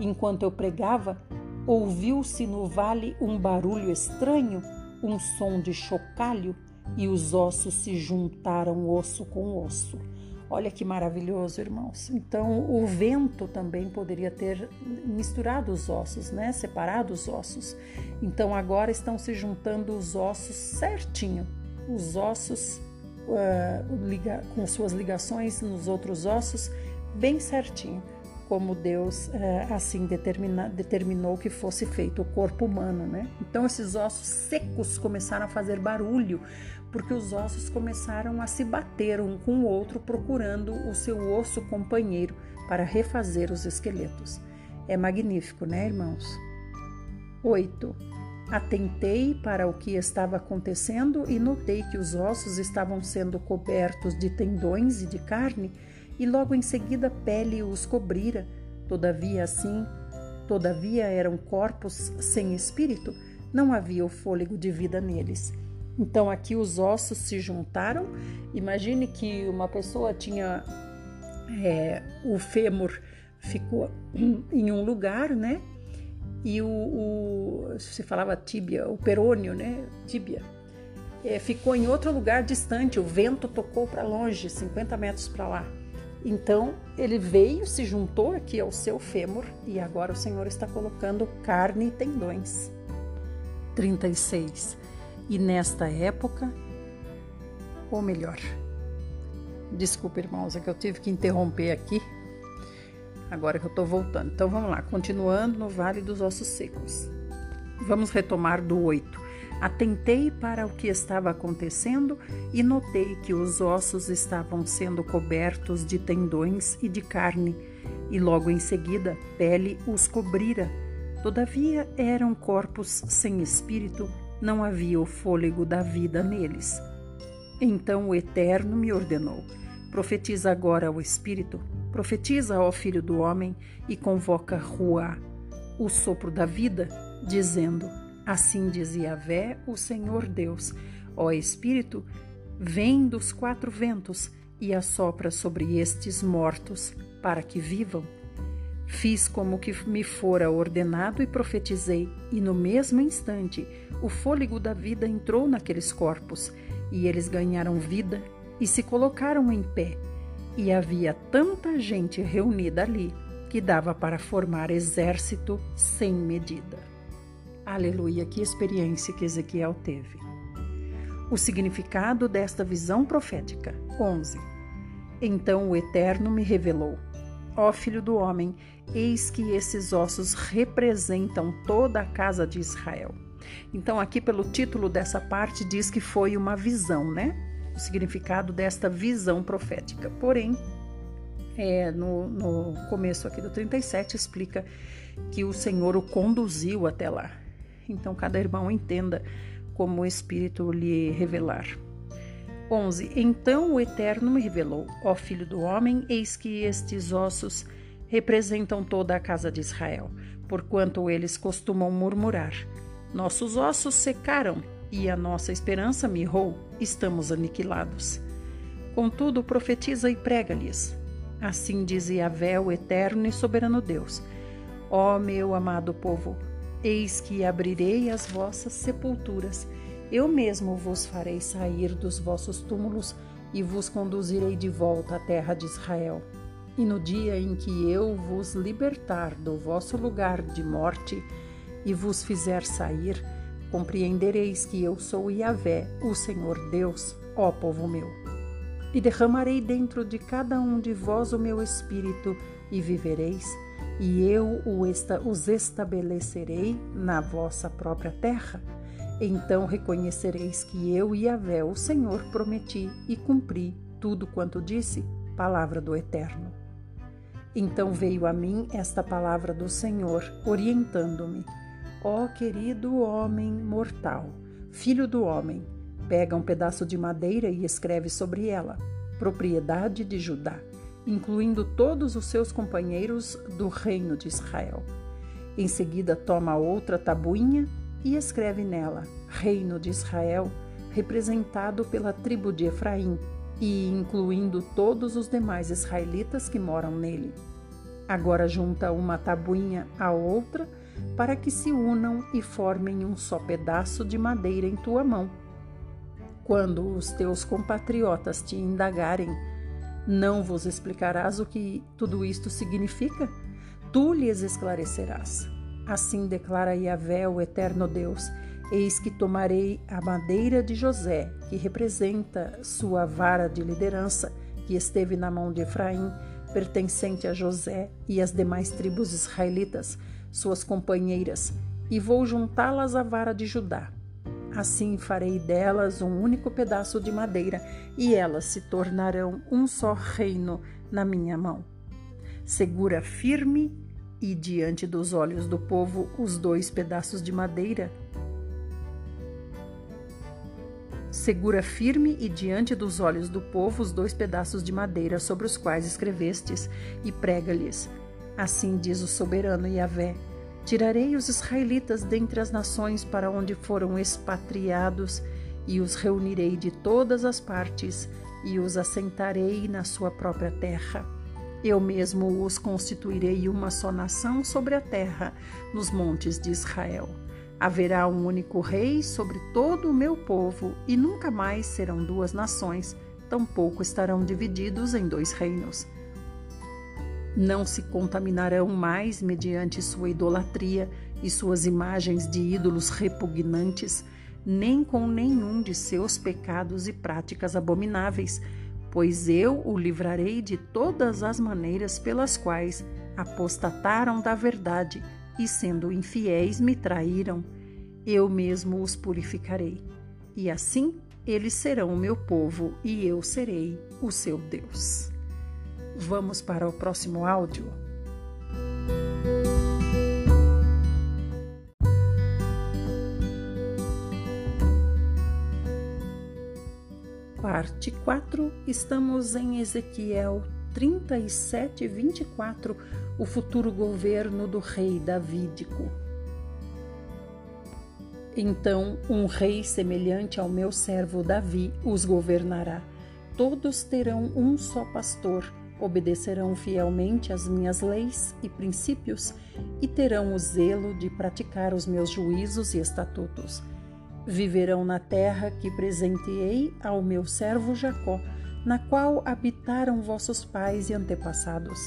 Enquanto eu pregava, ouviu-se no vale um barulho estranho, um som de chocalho, e os ossos se juntaram osso com osso. Olha que maravilhoso, irmãos. Então, o vento também poderia ter misturado os ossos, né? Separado os ossos. Então, agora estão se juntando os ossos certinho. Os ossos uh, liga, com suas ligações nos outros ossos bem certinho, como Deus uh, assim determina, determinou que fosse feito o corpo humano, né? Então, esses ossos secos começaram a fazer barulho porque os ossos começaram a se bater um com o outro, procurando o seu osso companheiro para refazer os esqueletos. É magnífico, né, irmãos? 8. Atentei para o que estava acontecendo e notei que os ossos estavam sendo cobertos de tendões e de carne, e logo em seguida pele os cobrira. Todavia, assim, todavia eram corpos sem espírito, não havia o fôlego de vida neles. Então aqui os ossos se juntaram. Imagine que uma pessoa tinha é, o fêmur ficou *clears throat* em um lugar, né? E o, o se falava tíbia, o perônio, né? Tíbia. É, ficou em outro lugar distante, o vento tocou para longe, 50 metros para lá. Então ele veio, se juntou aqui ao seu fêmur e agora o Senhor está colocando carne e tendões. 36. E nesta época, ou melhor, desculpa, irmãos, é que eu tive que interromper aqui, agora que eu estou voltando. Então vamos lá, continuando no Vale dos Ossos Secos. Vamos retomar do 8. Atentei para o que estava acontecendo e notei que os ossos estavam sendo cobertos de tendões e de carne, e logo em seguida pele os cobrira. Todavia eram corpos sem espírito não havia o fôlego da vida neles. Então o Eterno me ordenou: profetiza agora ao Espírito, profetiza ao Filho do Homem e convoca Ruá, o sopro da vida, dizendo: Assim diz Yahvé, o Senhor Deus: Ó Espírito, vem dos quatro ventos e assopra sobre estes mortos, para que vivam. Fiz como que me fora ordenado e profetizei, e no mesmo instante o fôlego da vida entrou naqueles corpos, e eles ganharam vida e se colocaram em pé. E havia tanta gente reunida ali que dava para formar exército sem medida. Aleluia, que experiência que Ezequiel teve. O significado desta visão profética. 11. Então o Eterno me revelou: Ó filho do homem, eis que esses ossos representam toda a casa de Israel. Então, aqui pelo título dessa parte, diz que foi uma visão, né? O significado desta visão profética. Porém, é, no, no começo aqui do 37, explica que o Senhor o conduziu até lá. Então, cada irmão entenda como o Espírito lhe revelar. 11. Então o Eterno me revelou, ó Filho do Homem, eis que estes ossos representam toda a casa de Israel, porquanto eles costumam murmurar. Nossos ossos secaram e a nossa esperança mirrou, estamos aniquilados. Contudo, profetiza e prega-lhes. Assim diz Yahvé, o eterno e soberano Deus: Ó meu amado povo, eis que abrirei as vossas sepulturas. Eu mesmo vos farei sair dos vossos túmulos e vos conduzirei de volta à terra de Israel. E no dia em que eu vos libertar do vosso lugar de morte, e vos fizer sair, compreendereis que eu sou Yahvé, o Senhor Deus, ó povo meu. E derramarei dentro de cada um de vós o meu espírito, e vivereis, e eu os estabelecerei na vossa própria terra. Então reconhecereis que eu, Yahvé, o Senhor, prometi e cumpri tudo quanto disse, palavra do Eterno. Então veio a mim esta palavra do Senhor, orientando-me: Ó oh, querido homem mortal, filho do homem, pega um pedaço de madeira e escreve sobre ela: propriedade de Judá, incluindo todos os seus companheiros do reino de Israel. Em seguida, toma outra tabuinha e escreve nela: Reino de Israel, representado pela tribo de Efraim, e incluindo todos os demais israelitas que moram nele. Agora junta uma tabuinha à outra para que se unam e formem um só pedaço de madeira em tua mão. Quando os teus compatriotas te indagarem, não vos explicarás o que tudo isto significa? Tu lhes esclarecerás. Assim declara Yahvé, o eterno Deus: Eis que tomarei a madeira de José, que representa sua vara de liderança, que esteve na mão de Efraim, pertencente a José e as demais tribos israelitas, suas companheiras, e vou juntá-las à vara de Judá. Assim farei delas um único pedaço de madeira, e elas se tornarão um só reino na minha mão. Segura firme e diante dos olhos do povo os dois pedaços de madeira Segura firme e diante dos olhos do povo os dois pedaços de madeira sobre os quais escrevestes, e prega-lhes: Assim diz o soberano Yahvé: Tirarei os israelitas dentre as nações para onde foram expatriados, e os reunirei de todas as partes, e os assentarei na sua própria terra. Eu mesmo os constituirei uma só nação sobre a terra, nos montes de Israel. Haverá um único rei sobre todo o meu povo, e nunca mais serão duas nações, tampouco estarão divididos em dois reinos. Não se contaminarão mais mediante sua idolatria e suas imagens de ídolos repugnantes, nem com nenhum de seus pecados e práticas abomináveis, pois eu o livrarei de todas as maneiras pelas quais apostataram da verdade e, sendo infiéis, me traíram. Eu mesmo os purificarei. E assim eles serão o meu povo e eu serei o seu Deus. Vamos para o próximo áudio. Parte 4, estamos em Ezequiel 37, 24, o futuro governo do rei Davídico. Então um rei semelhante ao meu servo Davi os governará. Todos terão um só pastor, obedecerão fielmente às minhas leis e princípios e terão o zelo de praticar os meus juízos e estatutos. Viverão na terra que presenteei ao meu servo Jacó na qual habitaram vossos pais e antepassados.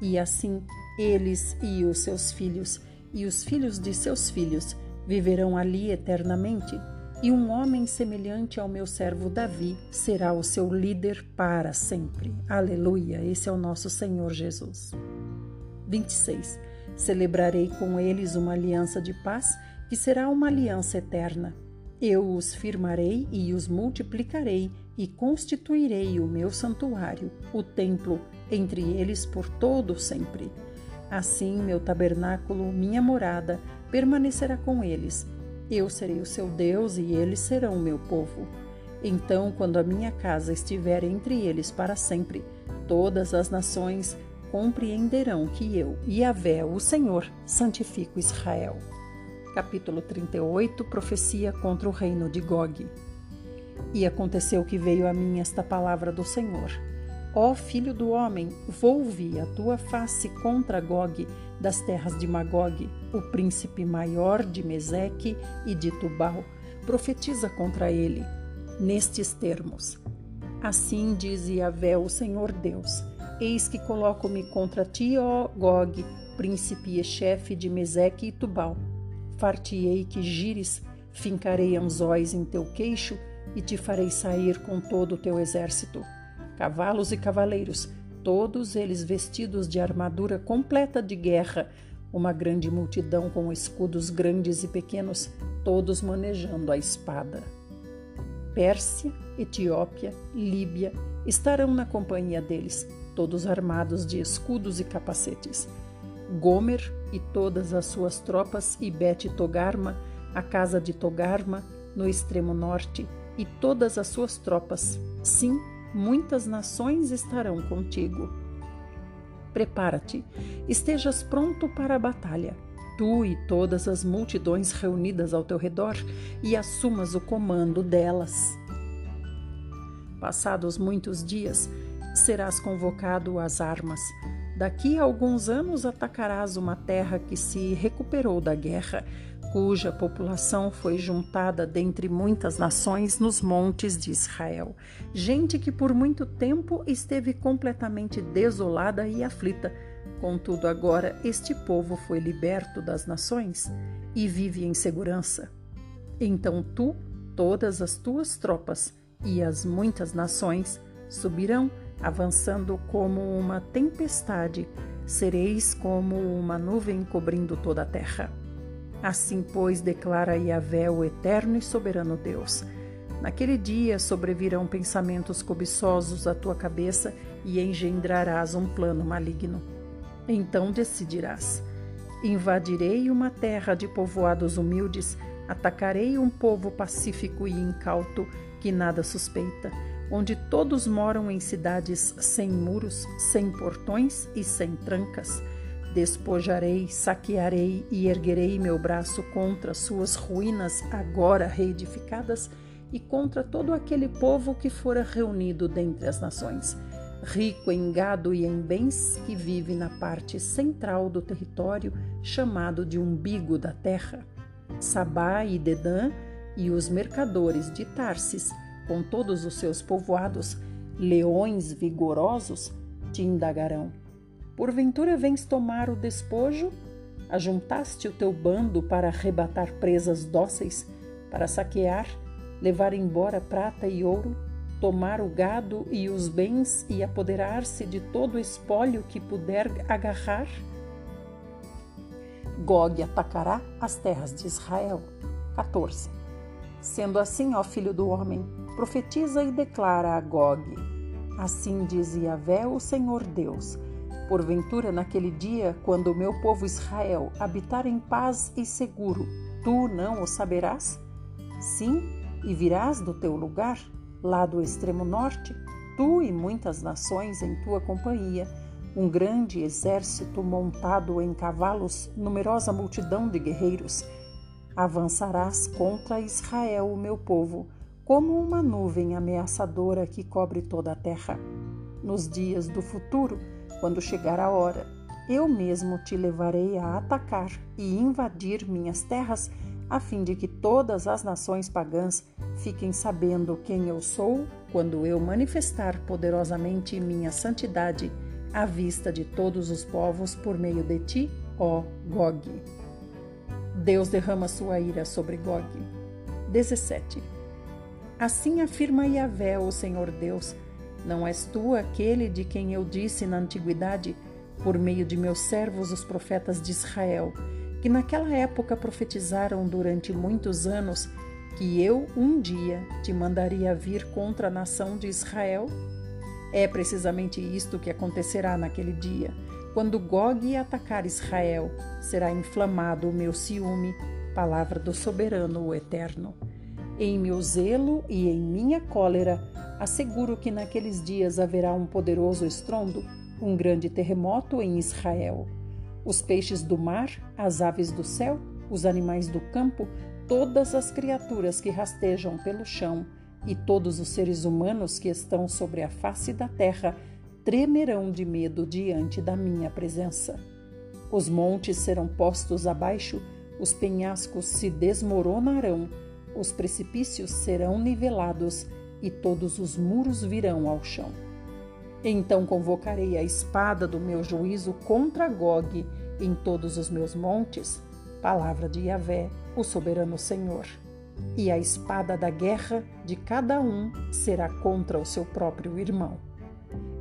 E assim eles e os seus filhos e os filhos de seus filhos viverão ali eternamente. E um homem semelhante ao meu servo Davi será o seu líder para sempre. Aleluia! Esse é o nosso Senhor Jesus. 26. Celebrarei com eles uma aliança de paz, que será uma aliança eterna. Eu os firmarei e os multiplicarei e constituirei o meu santuário, o templo, entre eles por todo sempre. Assim, meu tabernáculo, minha morada, permanecerá com eles. Eu serei o seu Deus e eles serão o meu povo. Então, quando a minha casa estiver entre eles para sempre, todas as nações compreenderão que eu, Yahvé, o Senhor, santifico Israel. Capítulo 38 Profecia contra o reino de Gog. E aconteceu que veio a mim esta palavra do Senhor: Ó filho do homem, volve a tua face contra Gog, das terras de Magog, o príncipe maior de Meseque e de Tubal. Profetiza contra ele, nestes termos: Assim diz Yahvé, o Senhor Deus: Eis que coloco-me contra ti, ó Gog, príncipe e chefe de Meseque e Tubal Fartiei que gires, fincarei anzóis em teu queixo e te farei sair com todo o teu exército. Cavalos e cavaleiros, todos eles vestidos de armadura completa de guerra, uma grande multidão com escudos grandes e pequenos, todos manejando a espada. Pérsia, Etiópia, Líbia estarão na companhia deles, todos armados de escudos e capacetes. Gomer e todas as suas tropas e Bet Togarma, a casa de Togarma, no extremo norte, e todas as suas tropas. Sim, muitas nações estarão contigo. Prepara-te, estejas pronto para a batalha, tu e todas as multidões reunidas ao teu redor, e assumas o comando delas. Passados muitos dias, serás convocado às armas. Daqui a alguns anos atacarás uma terra que se recuperou da guerra cuja população foi juntada dentre muitas nações nos montes de Israel. Gente que por muito tempo esteve completamente desolada e aflita. Contudo, agora este povo foi liberto das nações e vive em segurança. Então tu, todas as tuas tropas e as muitas nações subirão, avançando como uma tempestade, sereis como uma nuvem cobrindo toda a terra. Assim, pois, declara Yahvé, o eterno e soberano Deus. Naquele dia sobrevirão pensamentos cobiçosos à tua cabeça e engendrarás um plano maligno. Então decidirás: invadirei uma terra de povoados humildes, atacarei um povo pacífico e incauto que nada suspeita, onde todos moram em cidades sem muros, sem portões e sem trancas Despojarei, saquearei e erguerei meu braço contra suas ruínas agora reedificadas e contra todo aquele povo que fora reunido dentre as nações, rico em gado e em bens, que vive na parte central do território chamado de umbigo da terra. Sabá e Dedã e os mercadores de Tarsis, com todos os seus povoados, leões vigorosos, te indagarão Porventura vens tomar o despojo? Ajuntaste o teu bando para arrebatar presas dóceis, para saquear, levar embora prata e ouro, tomar o gado e os bens e apoderar-se de todo o espólio que puder agarrar? Gog atacará as terras de Israel. 14. Sendo assim, ó filho do homem, profetiza e declara a Gog: Assim diz Yahvé, o Senhor Deus Porventura, naquele dia, quando o meu povo Israel habitar em paz e seguro, tu não o saberás? Sim, e virás do teu lugar, lá do extremo norte, tu e muitas nações em tua companhia, um grande exército montado em cavalos, numerosa multidão de guerreiros. Avançarás contra Israel, o meu povo, como uma nuvem ameaçadora que cobre toda a terra. Nos dias do futuro, quando chegar a hora, eu mesmo te levarei a atacar e invadir minhas terras, a fim de que todas as nações pagãs fiquem sabendo quem eu sou quando eu manifestar poderosamente minha santidade à vista de todos os povos por meio de ti, ó Gog. Deus derrama sua ira sobre Gog. 17. Assim afirma Yahvé, o Senhor Deus, não és tu aquele de quem eu disse na antiguidade, por meio de meus servos os profetas de Israel, que naquela época profetizaram durante muitos anos que eu um dia te mandaria vir contra a nação de Israel? É precisamente isto que acontecerá naquele dia. Quando Gog atacar Israel, será inflamado o meu ciúme, palavra do soberano, o eterno. Em meu zelo e em minha cólera, asseguro que naqueles dias haverá um poderoso estrondo, um grande terremoto em Israel. Os peixes do mar, as aves do céu, os animais do campo, todas as criaturas que rastejam pelo chão e todos os seres humanos que estão sobre a face da terra tremerão de medo diante da minha presença. Os montes serão postos abaixo, os penhascos se desmoronarão, os precipícios serão nivelados e todos os muros virão ao chão. Então convocarei a espada do meu juízo contra Gog em todos os meus montes, Palavra de Yahvé, o soberano Senhor. E a espada da guerra de cada um será contra o seu próprio irmão.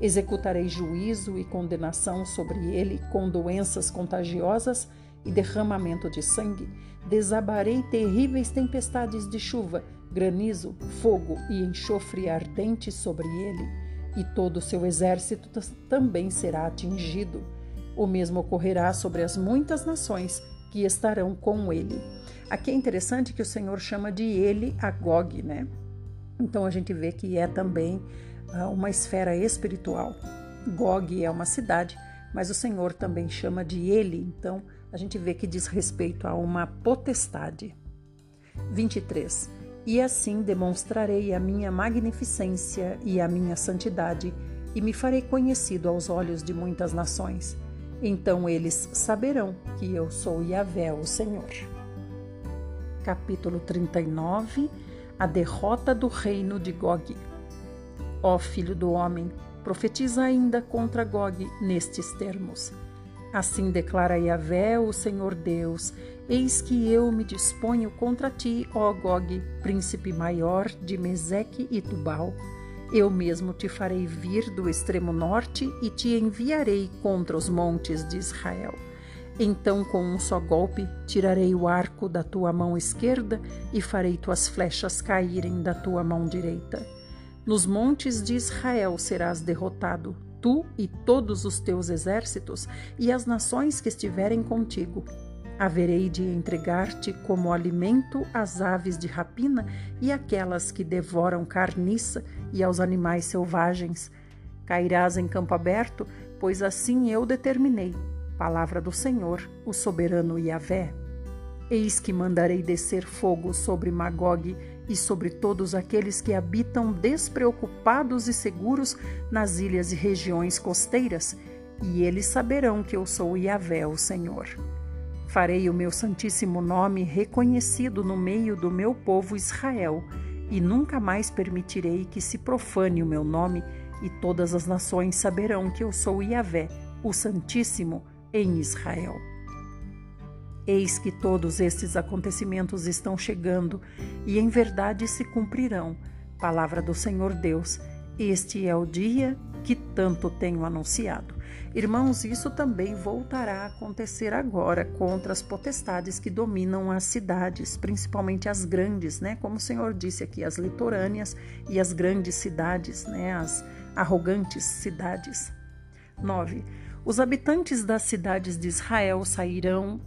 Executarei juízo e condenação sobre ele com doenças contagiosas e derramamento de sangue. Desabarei terríveis tempestades de chuva, granizo, fogo e enxofre ardente sobre ele, e todo o seu exército também será atingido. O mesmo ocorrerá sobre as muitas nações que estarão com ele. Aqui é interessante que o Senhor chama de ele a Gog, né? Então a gente vê que é também uma esfera espiritual. Gog é uma cidade, mas o Senhor também chama de ele, então a gente vê que diz respeito a uma potestade. 23. E assim demonstrarei a minha magnificência e a minha santidade, e me farei conhecido aos olhos de muitas nações. Então eles saberão que eu sou Yahvé, o Senhor. Capítulo 39 A derrota do reino de Gog. Ó filho do homem, profetiza ainda contra Gog nestes termos. Assim declara Yahvé, o Senhor Deus: Eis que eu me disponho contra ti, ó Gog, príncipe maior de Meseque e Tubal. Eu mesmo te farei vir do extremo norte e te enviarei contra os montes de Israel. Então, com um só golpe, tirarei o arco da tua mão esquerda e farei tuas flechas caírem da tua mão direita. Nos montes de Israel serás derrotado, tu e todos os teus exércitos e as nações que estiverem contigo. Haverei de entregar-te como alimento às aves de rapina e aquelas que devoram carniça e aos animais selvagens. Cairás em campo aberto, pois assim eu determinei. Palavra do Senhor, o soberano Yahvé. Eis que mandarei descer fogo sobre Magog e sobre todos aqueles que habitam despreocupados e seguros nas ilhas e regiões costeiras, e eles saberão que eu sou Yahvé, o Senhor. Farei o meu santíssimo nome reconhecido no meio do meu povo Israel, e nunca mais permitirei que se profane o meu nome, e todas as nações saberão que eu sou Yahvé, o Santíssimo, em Israel. Eis que todos estes acontecimentos estão chegando e em verdade se cumprirão. Palavra do Senhor Deus. Este é o dia que tanto tenho anunciado. Irmãos, isso também voltará a acontecer agora contra as potestades que dominam as cidades, principalmente as grandes, né? Como o Senhor disse aqui, as litorâneas e as grandes cidades, né? As arrogantes cidades. 9. Os habitantes das cidades de Israel sairão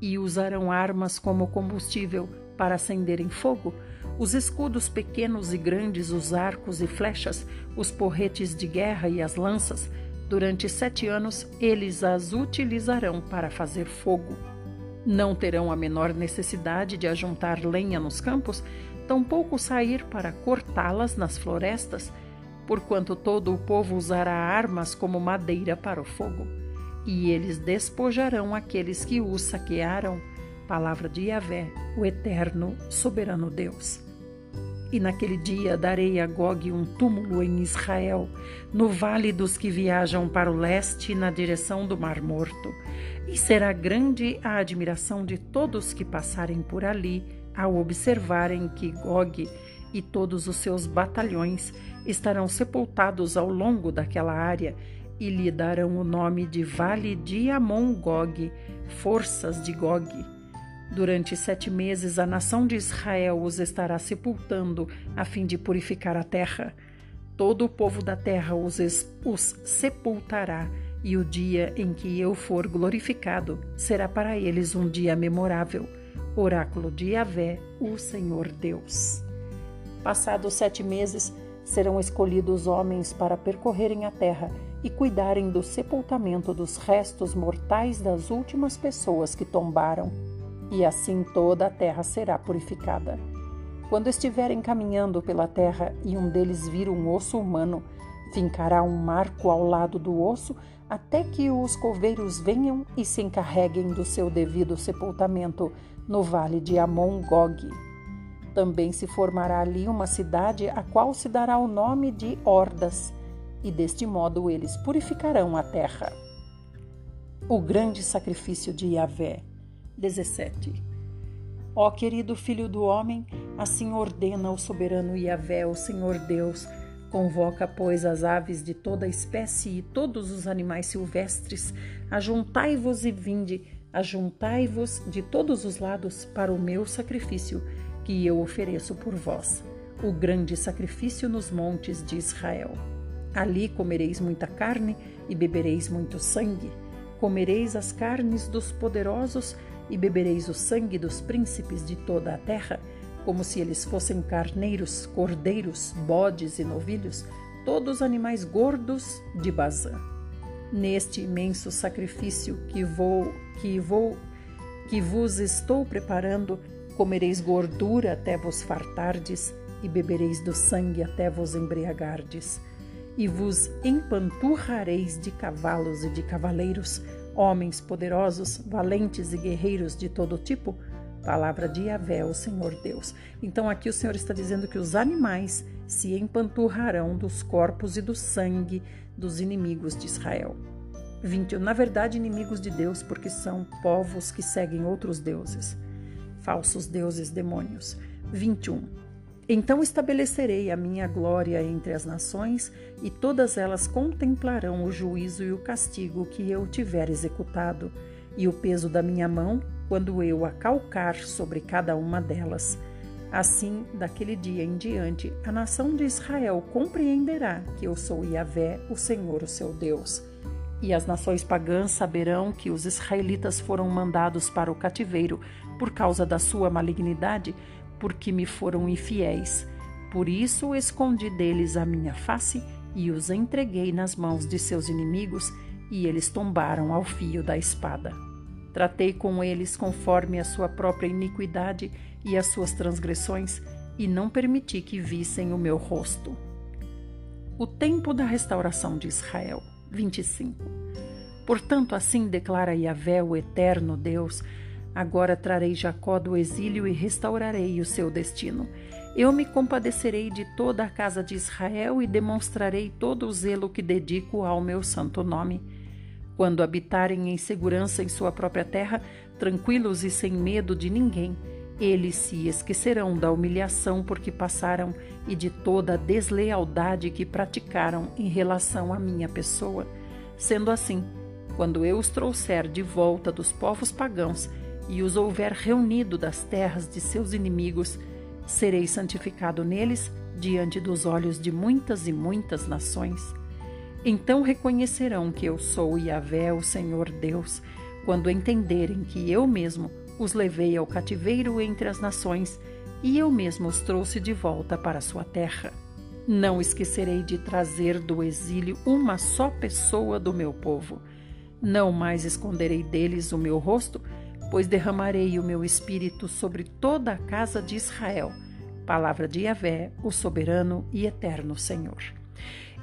e usarão armas como combustível para acenderem fogo, os escudos pequenos e grandes, os arcos e flechas, os porretes de guerra e as lanças, durante sete anos eles as utilizarão para fazer fogo. Não terão a menor necessidade de ajuntar lenha nos campos, tampouco sair para cortá-las nas florestas, porquanto todo o povo usará armas como madeira para o fogo e eles despojarão aqueles que os saquearam. Palavra de Yahvé, o eterno, soberano Deus. E naquele dia darei a Gog um túmulo em Israel, no vale dos que viajam para o leste, na direção do Mar Morto. E será grande a admiração de todos que passarem por ali, ao observarem que Gog e todos os seus batalhões estarão sepultados ao longo daquela área e lhe darão o nome de Vale de Amon-Gog, forças de Gog. Durante sete meses a nação de Israel os estará sepultando, a fim de purificar a terra. Todo o povo da terra os, os sepultará, e o dia em que eu for glorificado será para eles um dia memorável. Oráculo de Yahvé, o Senhor Deus. Passados sete meses, serão escolhidos homens para percorrerem a terra e cuidarem do sepultamento dos restos mortais das últimas pessoas que tombaram, e assim toda a terra será purificada. Quando estiverem caminhando pela terra e um deles vir um osso humano, fincará um marco ao lado do osso até que os coveiros venham e se encarreguem do seu devido sepultamento no vale de Amon-Gog. Também se formará ali uma cidade a qual se dará o nome de Hordas, e deste modo eles purificarão a terra. O grande sacrifício de Yahvé. 17. Ó querido filho do homem, assim ordena o soberano Yahvé, o Senhor Deus, Convoca, pois, as aves de toda espécie e todos os animais silvestres, ajuntai-vos e vinde, ajuntai-vos de todos os lados para o meu sacrifício, que eu ofereço por vós, o grande sacrifício nos montes de Israel. Ali comereis muita carne e bebereis muito sangue. Comereis as carnes dos poderosos e bebereis o sangue dos príncipes de toda a terra como se eles fossem carneiros, cordeiros, bodes e novilhos, todos animais gordos de Bazã. Neste imenso sacrifício que vou, que vou, que vos estou preparando, comereis gordura até vos fartardes e bebereis do sangue até vos embriagardes. E vos empanturrareis de cavalos e de cavaleiros, homens poderosos, valentes e guerreiros de todo tipo, Palavra de Yahvé, o Senhor Deus. Então aqui o Senhor está dizendo que os animais se empanturrarão dos corpos e do sangue dos inimigos de Israel. 21. Na verdade, inimigos de Deus, porque são povos que seguem outros deuses, falsos deuses demônios. 21. Então estabelecerei a minha glória entre as nações, e todas elas contemplarão o juízo e o castigo que eu tiver executado, e o peso da minha mão quando eu a calcar sobre cada uma delas. Assim, daquele dia em diante, a nação de Israel compreenderá que eu sou Yahvé, o Senhor, o seu Deus. E as nações pagãs saberão que os israelitas foram mandados para o cativeiro por causa da sua malignidade, porque me foram infiéis. Por isso escondi deles a minha face e os entreguei nas mãos de seus inimigos, e eles tombaram ao fio da espada. Tratei com eles conforme a sua própria iniquidade e as suas transgressões, e não permiti que vissem o meu rosto. O tempo da restauração de Israel. 25. Portanto, assim declara Yahvé, o eterno Deus: Agora trarei Jacó do exílio e restaurarei o seu destino. Eu me compadecerei de toda a casa de Israel e demonstrarei todo o zelo que dedico ao meu santo nome. Quando habitarem em segurança em sua própria terra, tranquilos e sem medo de ninguém, eles se esquecerão da humilhação por que passaram e de toda a deslealdade que praticaram em relação à minha pessoa. Sendo assim, quando eu os trouxer de volta dos povos pagãos e os houver reunido das terras de seus inimigos, serei santificado neles diante dos olhos de muitas e muitas nações. Então reconhecerão que eu sou Yahvé, o Senhor Deus, quando entenderem que eu mesmo os levei ao cativeiro entre as nações e eu mesmo os trouxe de volta para sua terra. Não esquecerei de trazer do exílio uma só pessoa do meu povo. Não mais esconderei deles o meu rosto, pois derramarei o meu espírito sobre toda a casa de Israel. Palavra de Yahvé, o soberano e eterno Senhor.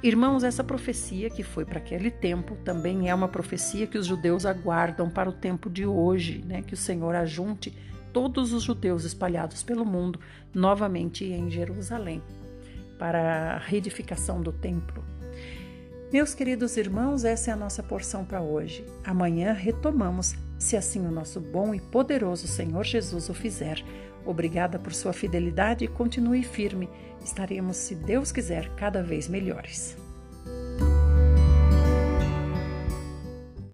Irmãos, essa profecia que foi para aquele tempo também é uma profecia que os judeus aguardam para o tempo de hoje, né? Que o Senhor ajunte todos os judeus espalhados pelo mundo novamente em Jerusalém para a reedificação do templo. Meus queridos irmãos, essa é a nossa porção para hoje. Amanhã retomamos, se assim o nosso bom e poderoso Senhor Jesus o fizer. Obrigada por sua fidelidade e continue firme. Estaremos, se Deus quiser, cada vez melhores.